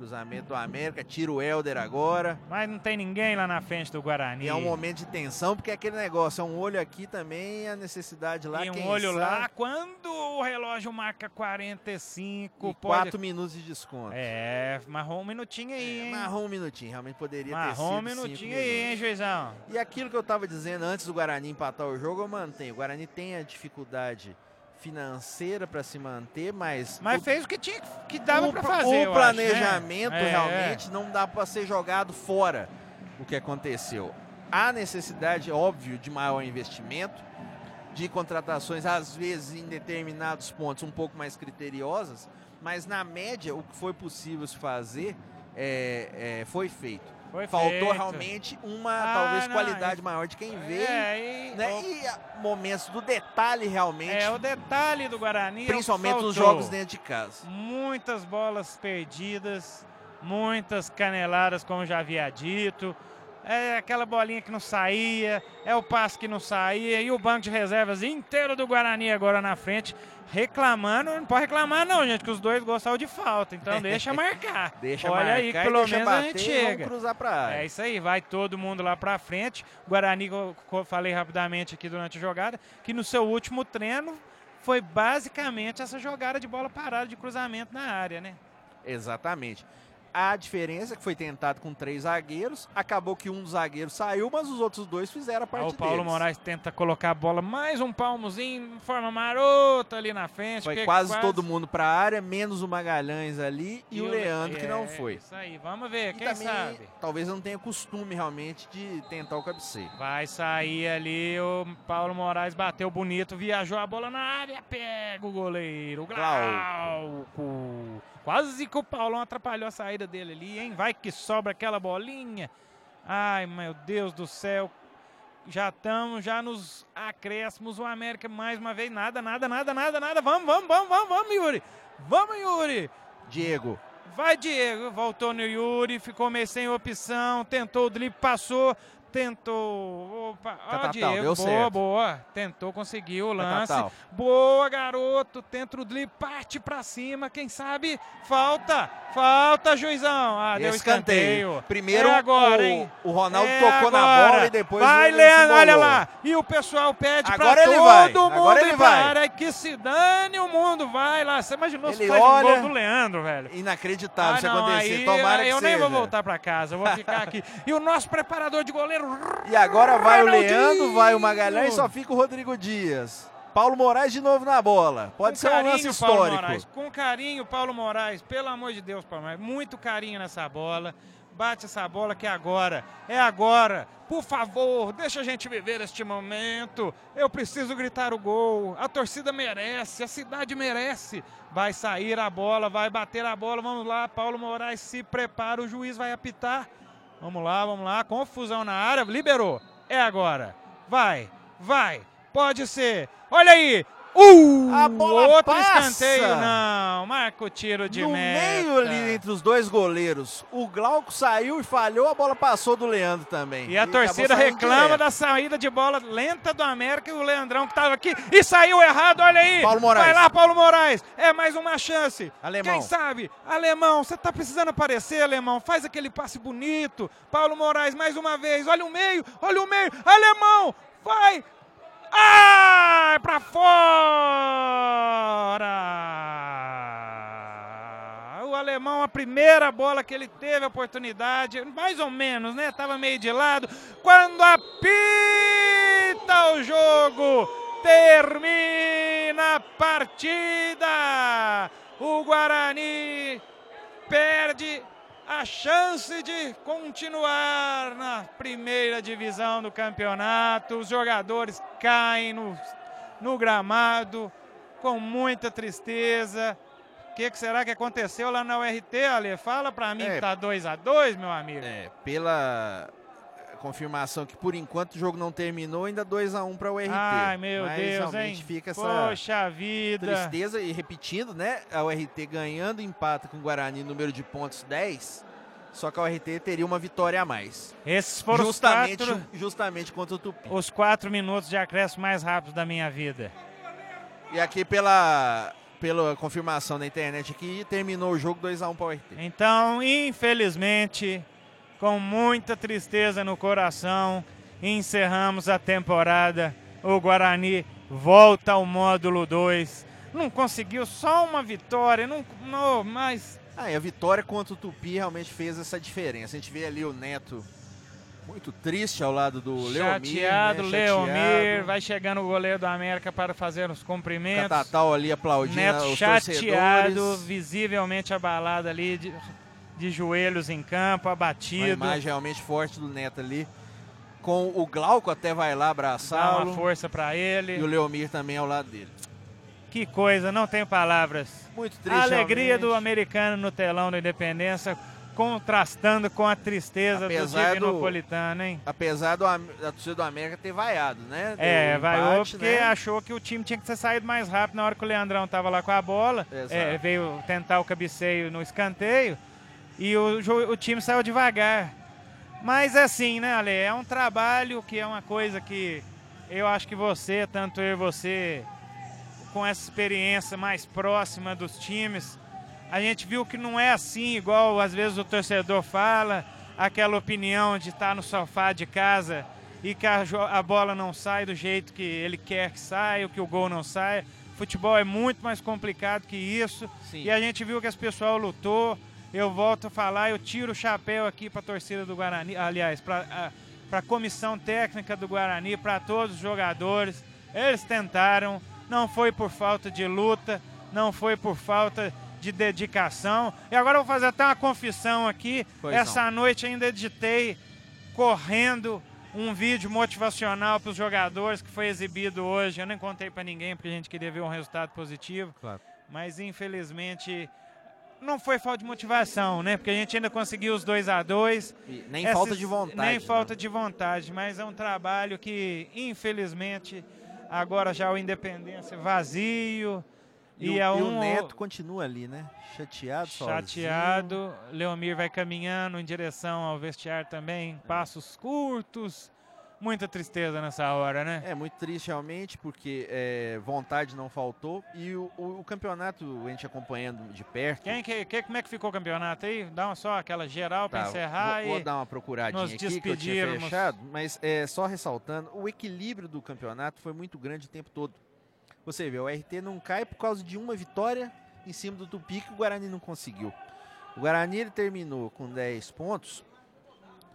C: Cruzamento do América, tira o Helder agora.
A: mas não tem ninguém lá na frente do Guarani.
C: E é um momento de tensão, porque é aquele negócio, é um olho aqui também a necessidade lá.
A: E um olho
C: sabe,
A: lá, quando o relógio marca 45,
C: E
A: pode...
C: quatro minutos de desconto.
A: É, marrou um minutinho aí,
C: É,
A: hein?
C: marrom um minutinho, realmente poderia
A: Marrom um
C: ter sido
A: minutinho
C: cinco
A: aí, hein, juizão?
C: E aquilo que eu estava dizendo antes do Guarani empatar o jogo, eu mantenho. O Guarani tem a dificuldade financeira para se manter, mas,
A: Mas
C: o,
A: fez o que tinha que dava
C: o, o
A: fazer, eu
C: planejamento
A: acho, né? É,
C: realmente não dá para ser jogado fora o que aconteceu. Há necessidade, óbvio, de maior investimento, de contratações, às vezes em determinados pontos um pouco mais criteriosas, mas na média o que foi possível se fazer é, é, foi feito.
A: Foi
C: Faltou
A: feito.
C: realmente uma,
A: Ah,
C: talvez,
A: não,
C: qualidade maior de quem veio.
A: É, e,
C: né?
A: o-
C: E momentos do detalhe realmente,
A: é, o detalhe do Guarani é
C: principalmente nos jogos dentro de casa.
A: Muitas bolas perdidas, muitas caneladas, como já havia dito. é aquela bolinha que não saía, é o passe que não saía, e o banco de reservas inteiro do Guarani agora na frente, reclamando. Não pode reclamar, não, gente, que os dois gostaram de falta, então deixa marcar.
C: deixa
A: Olha
C: marcar
A: aí, que pelo menos
C: bater,
A: a gente chega.
C: cruzar pra área.
A: É isso aí, vai todo mundo lá pra frente. Guarani, eu falei rapidamente aqui durante a jogada, que no seu último treino foi basicamente essa jogada de bola parada de cruzamento na área, né?
C: Exatamente. A diferença é que foi tentado com três zagueiros, acabou que um dos zagueiros saiu, mas os outros dois fizeram a parte
A: Aí o Paulo
C: deles.
A: Moraes tenta colocar a bola mais um palmozinho, forma marota ali na frente.
C: Foi
A: porque
C: quase, todo mundo para a área, menos o Magalhães ali e, o Leandro que não
A: é,
C: foi.
A: Isso aí, vamos ver,
C: E
A: quem
C: também,
A: sabe.
C: talvez não tenha costume realmente de tentar o cabeceio.
A: Vai sair ali, o Paulo Moraes bateu bonito, viajou a bola na área, pega o goleiro, o Glauco. Quase que o Paulão atrapalhou a saída dele ali, hein? Vai que sobra aquela bolinha. Ai, meu Deus do céu. Já estamos já nos acréscimos. O América mais uma vez. Nada, nada, nada, nada, nada. Vamos, vamos, vamos, vamos, vamos, Yuri. Vamos, Yuri.
C: Diego,
A: Vai, Diego. Voltou no Yuri, ficou meio sem opção. Tentou o drible, passou. Tentou. Opa, ó,
C: Catatal,
A: Diego.
C: deu
A: boa,
C: certo.
A: boa. Tentou, conseguiu o lance. Boa, garoto. Tenta o drible, parte pra cima. Quem sabe? Falta. Falta, juizão. Ah, deu escanteio.
C: Primeiro
A: é agora,
C: o,
A: hein?
C: o Ronaldo
A: É
C: tocou na
A: agora.
C: bola e depois
A: Vai,
C: o
A: Leandro, olha lá. E o pessoal pede
C: Agora
A: pra todo
C: vai,
A: mundo
C: agora ele vai.
A: área. Que se dane o mundo. Vai lá. Você imaginou se faz um
C: olha-
A: gol do Leandro, velho?
C: Inacreditável
A: Ah,
C: se
A: não,
C: acontecer.
A: aí,
C: Tomara que
A: eu
C: seja.
A: nem vou voltar pra casa, eu vou ficar aqui. E o nosso preparador de goleiro.
C: E agora vai o. Leandro, vai o Magalhães e só fica o Rodrigo Dias. Paulo Moraes de novo na bola. Pode
A: com
C: ser um lance
A: carinho,
C: histórico.
A: Moraes, com carinho, Paulo Moraes. Pelo amor de Deus, Paulo Moraes. Muito carinho nessa bola. Bate essa bola que é agora. É agora. Por favor, deixa a gente viver este momento. Eu preciso gritar o gol. A torcida merece, a cidade merece. Vai sair a bola, vai bater a bola. Vamos lá, Paulo Moraes se prepara. O juiz vai apitar. Vamos lá, vamos lá. Confusão na área. Liberou. É agora. Vai, vai. Pode ser. Olha aí. Uh!
C: A bola
A: Outro
C: passa.
A: escanteio. Não, marca o tiro de
C: no
A: meta.
C: meio ali entre os dois goleiros, o Glauco saiu e falhou, a bola passou do Leandro também.
A: E a
C: acabou
A: torcida reclama
C: direto.
A: da saída de bola lenta do América e o Leandrão que estava aqui e saiu errado, olha aí.
C: Paulo Moraes.
A: Vai lá, Paulo Moraes. É mais uma chance.
C: Alemão.
A: Quem sabe? Alemão, você tá precisando aparecer, Alemão. Faz aquele passe bonito. Paulo Moraes, mais uma vez. Olha o meio, olha o meio. Alemão, vai. Ai, pra fora! O alemão, a primeira bola que ele teve a oportunidade, mais ou menos, né? Tava meio de lado. Quando apita o jogo, termina a partida. O Guarani perde a chance de continuar na primeira divisão do campeonato. Os jogadores caem no, no gramado com muita tristeza. O que, que será que aconteceu lá na URT, Ale? Fala pra mim
C: É.
A: que tá 2 a 2 meu amigo.
C: É, pela confirmação que por enquanto o jogo não terminou, ainda 2 a 1 para o RT.
A: Ai, meu
C: Mas
A: Deus,
C: realmente
A: hein?
C: fica essa
A: Poxa vida.
C: tristeza e repetindo, né? A URT ganhando empata com o Guarani, número de pontos 10. Só que a URT teria uma vitória a mais.
A: Esses foram
C: justamente,
A: os, quatro,
C: justamente contra o Tupi.
A: os quatro minutos de acréscimo mais rápidos da minha vida.
C: E aqui pela, pela confirmação da internet aqui, terminou o jogo 2 a 1 para o RT.
A: Então, infelizmente, com muita tristeza no coração, encerramos a temporada. O Guarani volta ao módulo 2. Não conseguiu só uma vitória, não, não mas
C: Ah, e a vitória contra o Tupi realmente fez essa diferença. A gente vê ali o Neto muito triste ao lado do Leomir.
A: chateado,
C: né?
A: Leomir,
C: Chateado.
A: vai chegando o goleiro do América para fazer os cumprimentos.
C: Catatal ali aplaudindo
A: Neto
C: os
A: chateado,
C: torcedores.
A: visivelmente abalado ali, de, joelhos em campo,
C: Uma
A: abatido.
C: imagem realmente forte do Neto ali. Com o Glauco até vai lá
A: Dá uma força para ele.
C: E o Leomir também ao lado dele.
A: Que coisa, não tenho palavras.
C: Muito triste.
A: A alegria do
C: realmente.
A: americano no telão da Independência, contrastando com a tristeza
C: Apesar
A: do
C: do-
A: Divinopolitano, hein?
C: Apesar do, da torcida do América ter vaiado, né?
A: É, vaiou porque
C: né?
A: achou que o time tinha que ter saído mais rápido na hora que o Leandrão tava lá com a bola. É, veio tentar o cabeceio no escanteio e o, o time saiu devagar. Mas assim, né, Ale? É um trabalho que é uma coisa que eu acho que você, tanto eu e você, com essa experiência mais próxima dos times, a gente viu que não é assim, igual às vezes o torcedor fala, aquela opinião de estar no sofá de casa e que a, a bola não sai do jeito que ele quer que saia, que o gol não saia. Futebol é muito mais complicado que isso. Sim. E a gente viu que esse pessoal lutou. Eu volto a falar, eu tiro o chapéu aqui para a torcida do Guarani, aliás, para a comissão técnica do Guarani, para todos os jogadores. Eles tentaram, não foi por falta de luta, não foi por falta de dedicação. E agora eu vou fazer até uma confissão aqui. Pois Essa não. noite ainda editei correndo um vídeo motivacional para os jogadores que foi exibido hoje. Eu nem contei para ninguém porque a gente queria ver um resultado positivo. Claro. Mas infelizmente não foi falta de motivação, né? Porque a gente ainda conseguiu os 2 a 2
C: Nem Essas, falta de vontade.
A: Nem né? falta de vontade, mas é um trabalho que, infelizmente, agora já o Independência vazio.
C: E, e, o, um, e o Neto continua ali, né? Chateado,
A: Chateado. Sozinho. Leomir vai caminhando em direção ao vestiário também. Passos curtos. Muita tristeza nessa hora, né?
C: É muito triste realmente, porque é, vontade não faltou. E o, o, o, campeonato, a gente acompanhando de perto.
A: Quem, que, que, como é que ficou o campeonato aí? Dá uma só aquela geral para tá, encerrar
C: vou, e. Vou dar uma procuradinha aqui que eu tinha fechado, mas é, só ressaltando, o equilíbrio do campeonato foi muito grande o tempo todo. Você vê, o RT não cai por causa de uma vitória em cima do Tupi que o Guarani não conseguiu. O Guarani ele terminou com 10 pontos.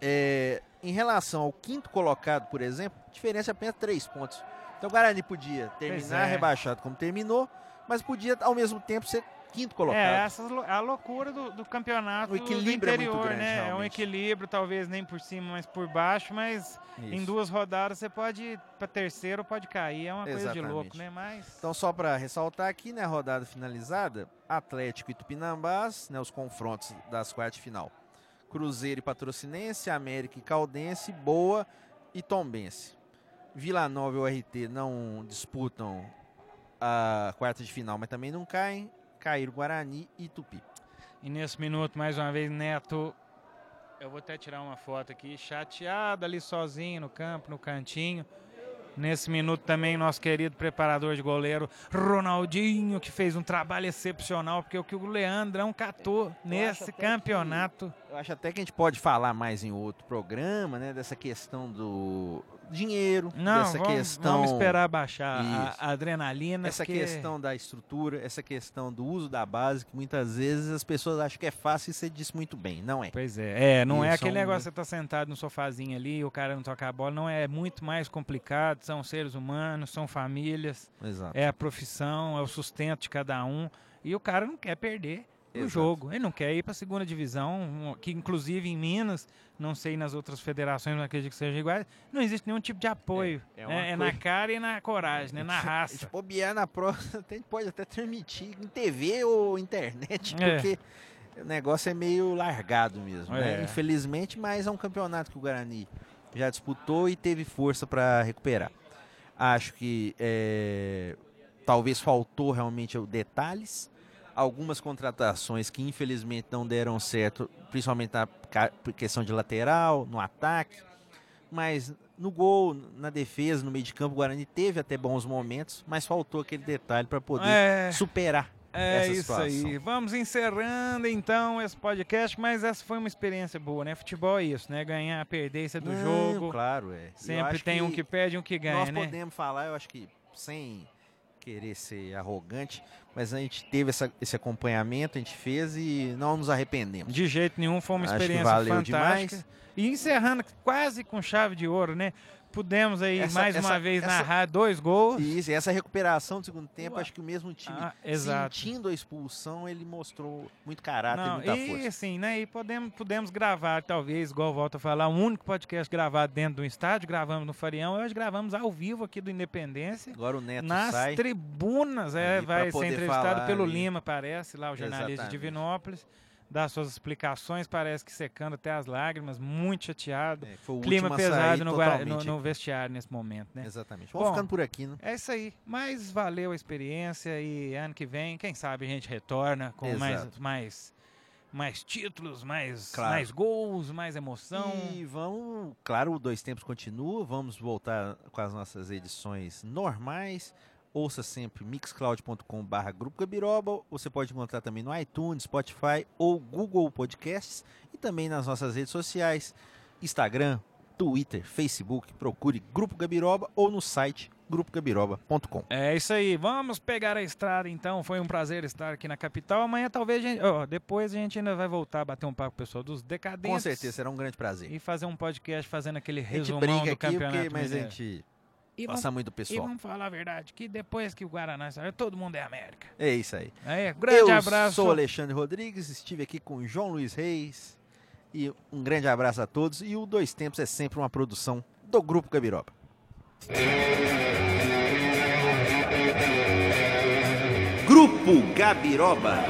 C: É, em relação ao quinto colocado, por exemplo, diferença é apenas 3 pontos. Então o Guarani podia terminar é. rebaixado como terminou, mas podia ao mesmo tempo ser quinto colocado.
A: É, essa é a loucura do, do campeonato o equilíbrio interior, é muito grande, né? Realmente. É um equilíbrio, talvez nem por cima, mas por baixo, mas Isso. em duas rodadas você pode ir para terceiro, pode cair, é uma Exatamente. coisa de louco, né? Mas
C: Então só para ressaltar aqui, né, rodada finalizada, Atlético e Tupinambás, né, os confrontos das quartas de final. Cruzeiro e Patrocinense, América e Caldense, Boa e Tombense. Vila Nova e o RT não disputam a quarta de final, mas também não caem cair Guarani e Tupi.
A: E nesse minuto, mais uma vez, Neto, eu vou até tirar uma foto aqui, chateado ali sozinho no campo, no cantinho. Nesse minuto também, nosso querido preparador de goleiro, Ronaldinho, que fez um trabalho excepcional, porque o que o Leandrão catou nesse campeonato.
C: Que, eu acho até que a gente pode falar mais em outro programa, né? Dessa questão do dinheiro,
A: Não,
C: dessa
A: vamos,
C: questão.
A: Vamos esperar baixar a, a, adrenalina.
C: Essa questão da estrutura, essa questão do uso da base, que muitas vezes as pessoas acham que é fácil e você disse muito bem. Não é.
A: Pois é. É, não é aquele negócio que você tá sentado no sofazinho ali, o cara não toca a bola. Não é, é muito mais complicado. São seres humanos, são famílias. Exato. É a profissão, é o sustento de cada um. E o cara não quer perder o jogo. Ele não quer ir para a segunda divisão, que inclusive em Minas, não sei nas outras federações, não acredito que seja igual, não existe nenhum tipo de apoio. É, é, né? é na cara e na coragem, né? na raça. Se
C: bobear na prova, pode até transmitir em TV ou internet, é. porque o negócio é meio largado mesmo. Né? É. Infelizmente, mas é um campeonato que o Guarani já disputou e teve força para recuperar. Acho que é, talvez faltou realmente detalhes algumas contratações que infelizmente não deram certo, principalmente na questão de lateral, no ataque, mas no gol, na defesa, no meio de campo, o Guarani teve até bons momentos, mas faltou aquele detalhe para poder é, superar. É essa
A: isso
C: situação.
A: aí. Vamos encerrando então esse podcast, mas essa foi uma experiência boa, né? Futebol é isso, né? Ganhar, perder, isso é do não, jogo.
C: Claro, é.
A: Sempre tem um que perde e um que ganha,
C: nós
A: né?
C: Nós podemos falar, eu acho que sem querer ser arrogante, mas a gente teve essa, esse acompanhamento, a gente fez e não nos arrependemos.
A: De jeito nenhum, foi uma Acho experiência fantástica. Demais. E encerrando quase com chave de ouro, né? Pudemos aí essa, mais essa, uma vez essa, narrar dois gols.
C: Isso, e essa recuperação do segundo tempo, Ué. acho que o mesmo time, ah, sentindo a expulsão, ele mostrou muito caráter Não, e muita
A: e,
C: força.
A: Assim, né, e podemos, podemos gravar, talvez, igual volta a falar, o um único podcast gravado dentro do estádio, gravamos no Farião, hoje gravamos ao vivo aqui do Independência.
C: Agora o Neto
A: nas
C: sai.
A: tribunas, é, vai ser entrevistado pelo. Lima, parece, lá o jornalista Exatamente. de Divinópolis dar suas explicações, parece que secando até as lágrimas, muito chateado. É, Clima pesado no, no, no, vestiário nesse momento, né?
C: Exatamente. Vamos Bom, ficando por aqui, né?
A: É isso aí. Mas valeu a experiência e ano que vem, quem sabe a gente retorna com mais, mais mais títulos, mais, claro. mais gols, mais emoção.
C: E vamos, claro, o Dois Tempos continua, vamos voltar com as nossas edições normais. Ouça sempre mixcloud.com.br Grupo Gabiroba. Você pode encontrar também no iTunes, Spotify ou Google Podcasts e também nas nossas redes sociais, Instagram, Twitter, Facebook. Procure Grupo Gabiroba ou no site grupogabiroba.com.
A: É isso aí. Vamos pegar a estrada então. Foi um prazer estar aqui na capital. Amanhã talvez a gente, oh, depois a gente ainda vai voltar a bater um papo com o pessoal dos decadentes.
C: Com certeza, será um grande prazer.
A: E fazer um podcast fazendo aquele resumão do aqui campeonato.
C: Porque, mas a gente e Passa vamos, muito pessoal.
A: E vamos falar a verdade, que depois que o Guaraná saiu, todo mundo é América.
C: É isso aí.
A: É, grande
C: Eu
A: abraço.
C: Eu sou Alexandre Rodrigues, estive aqui com João Luiz Reis. E um grande abraço a todos. E o Dois Tempos é sempre uma produção do Grupo Gabiroba. Grupo Gabiroba.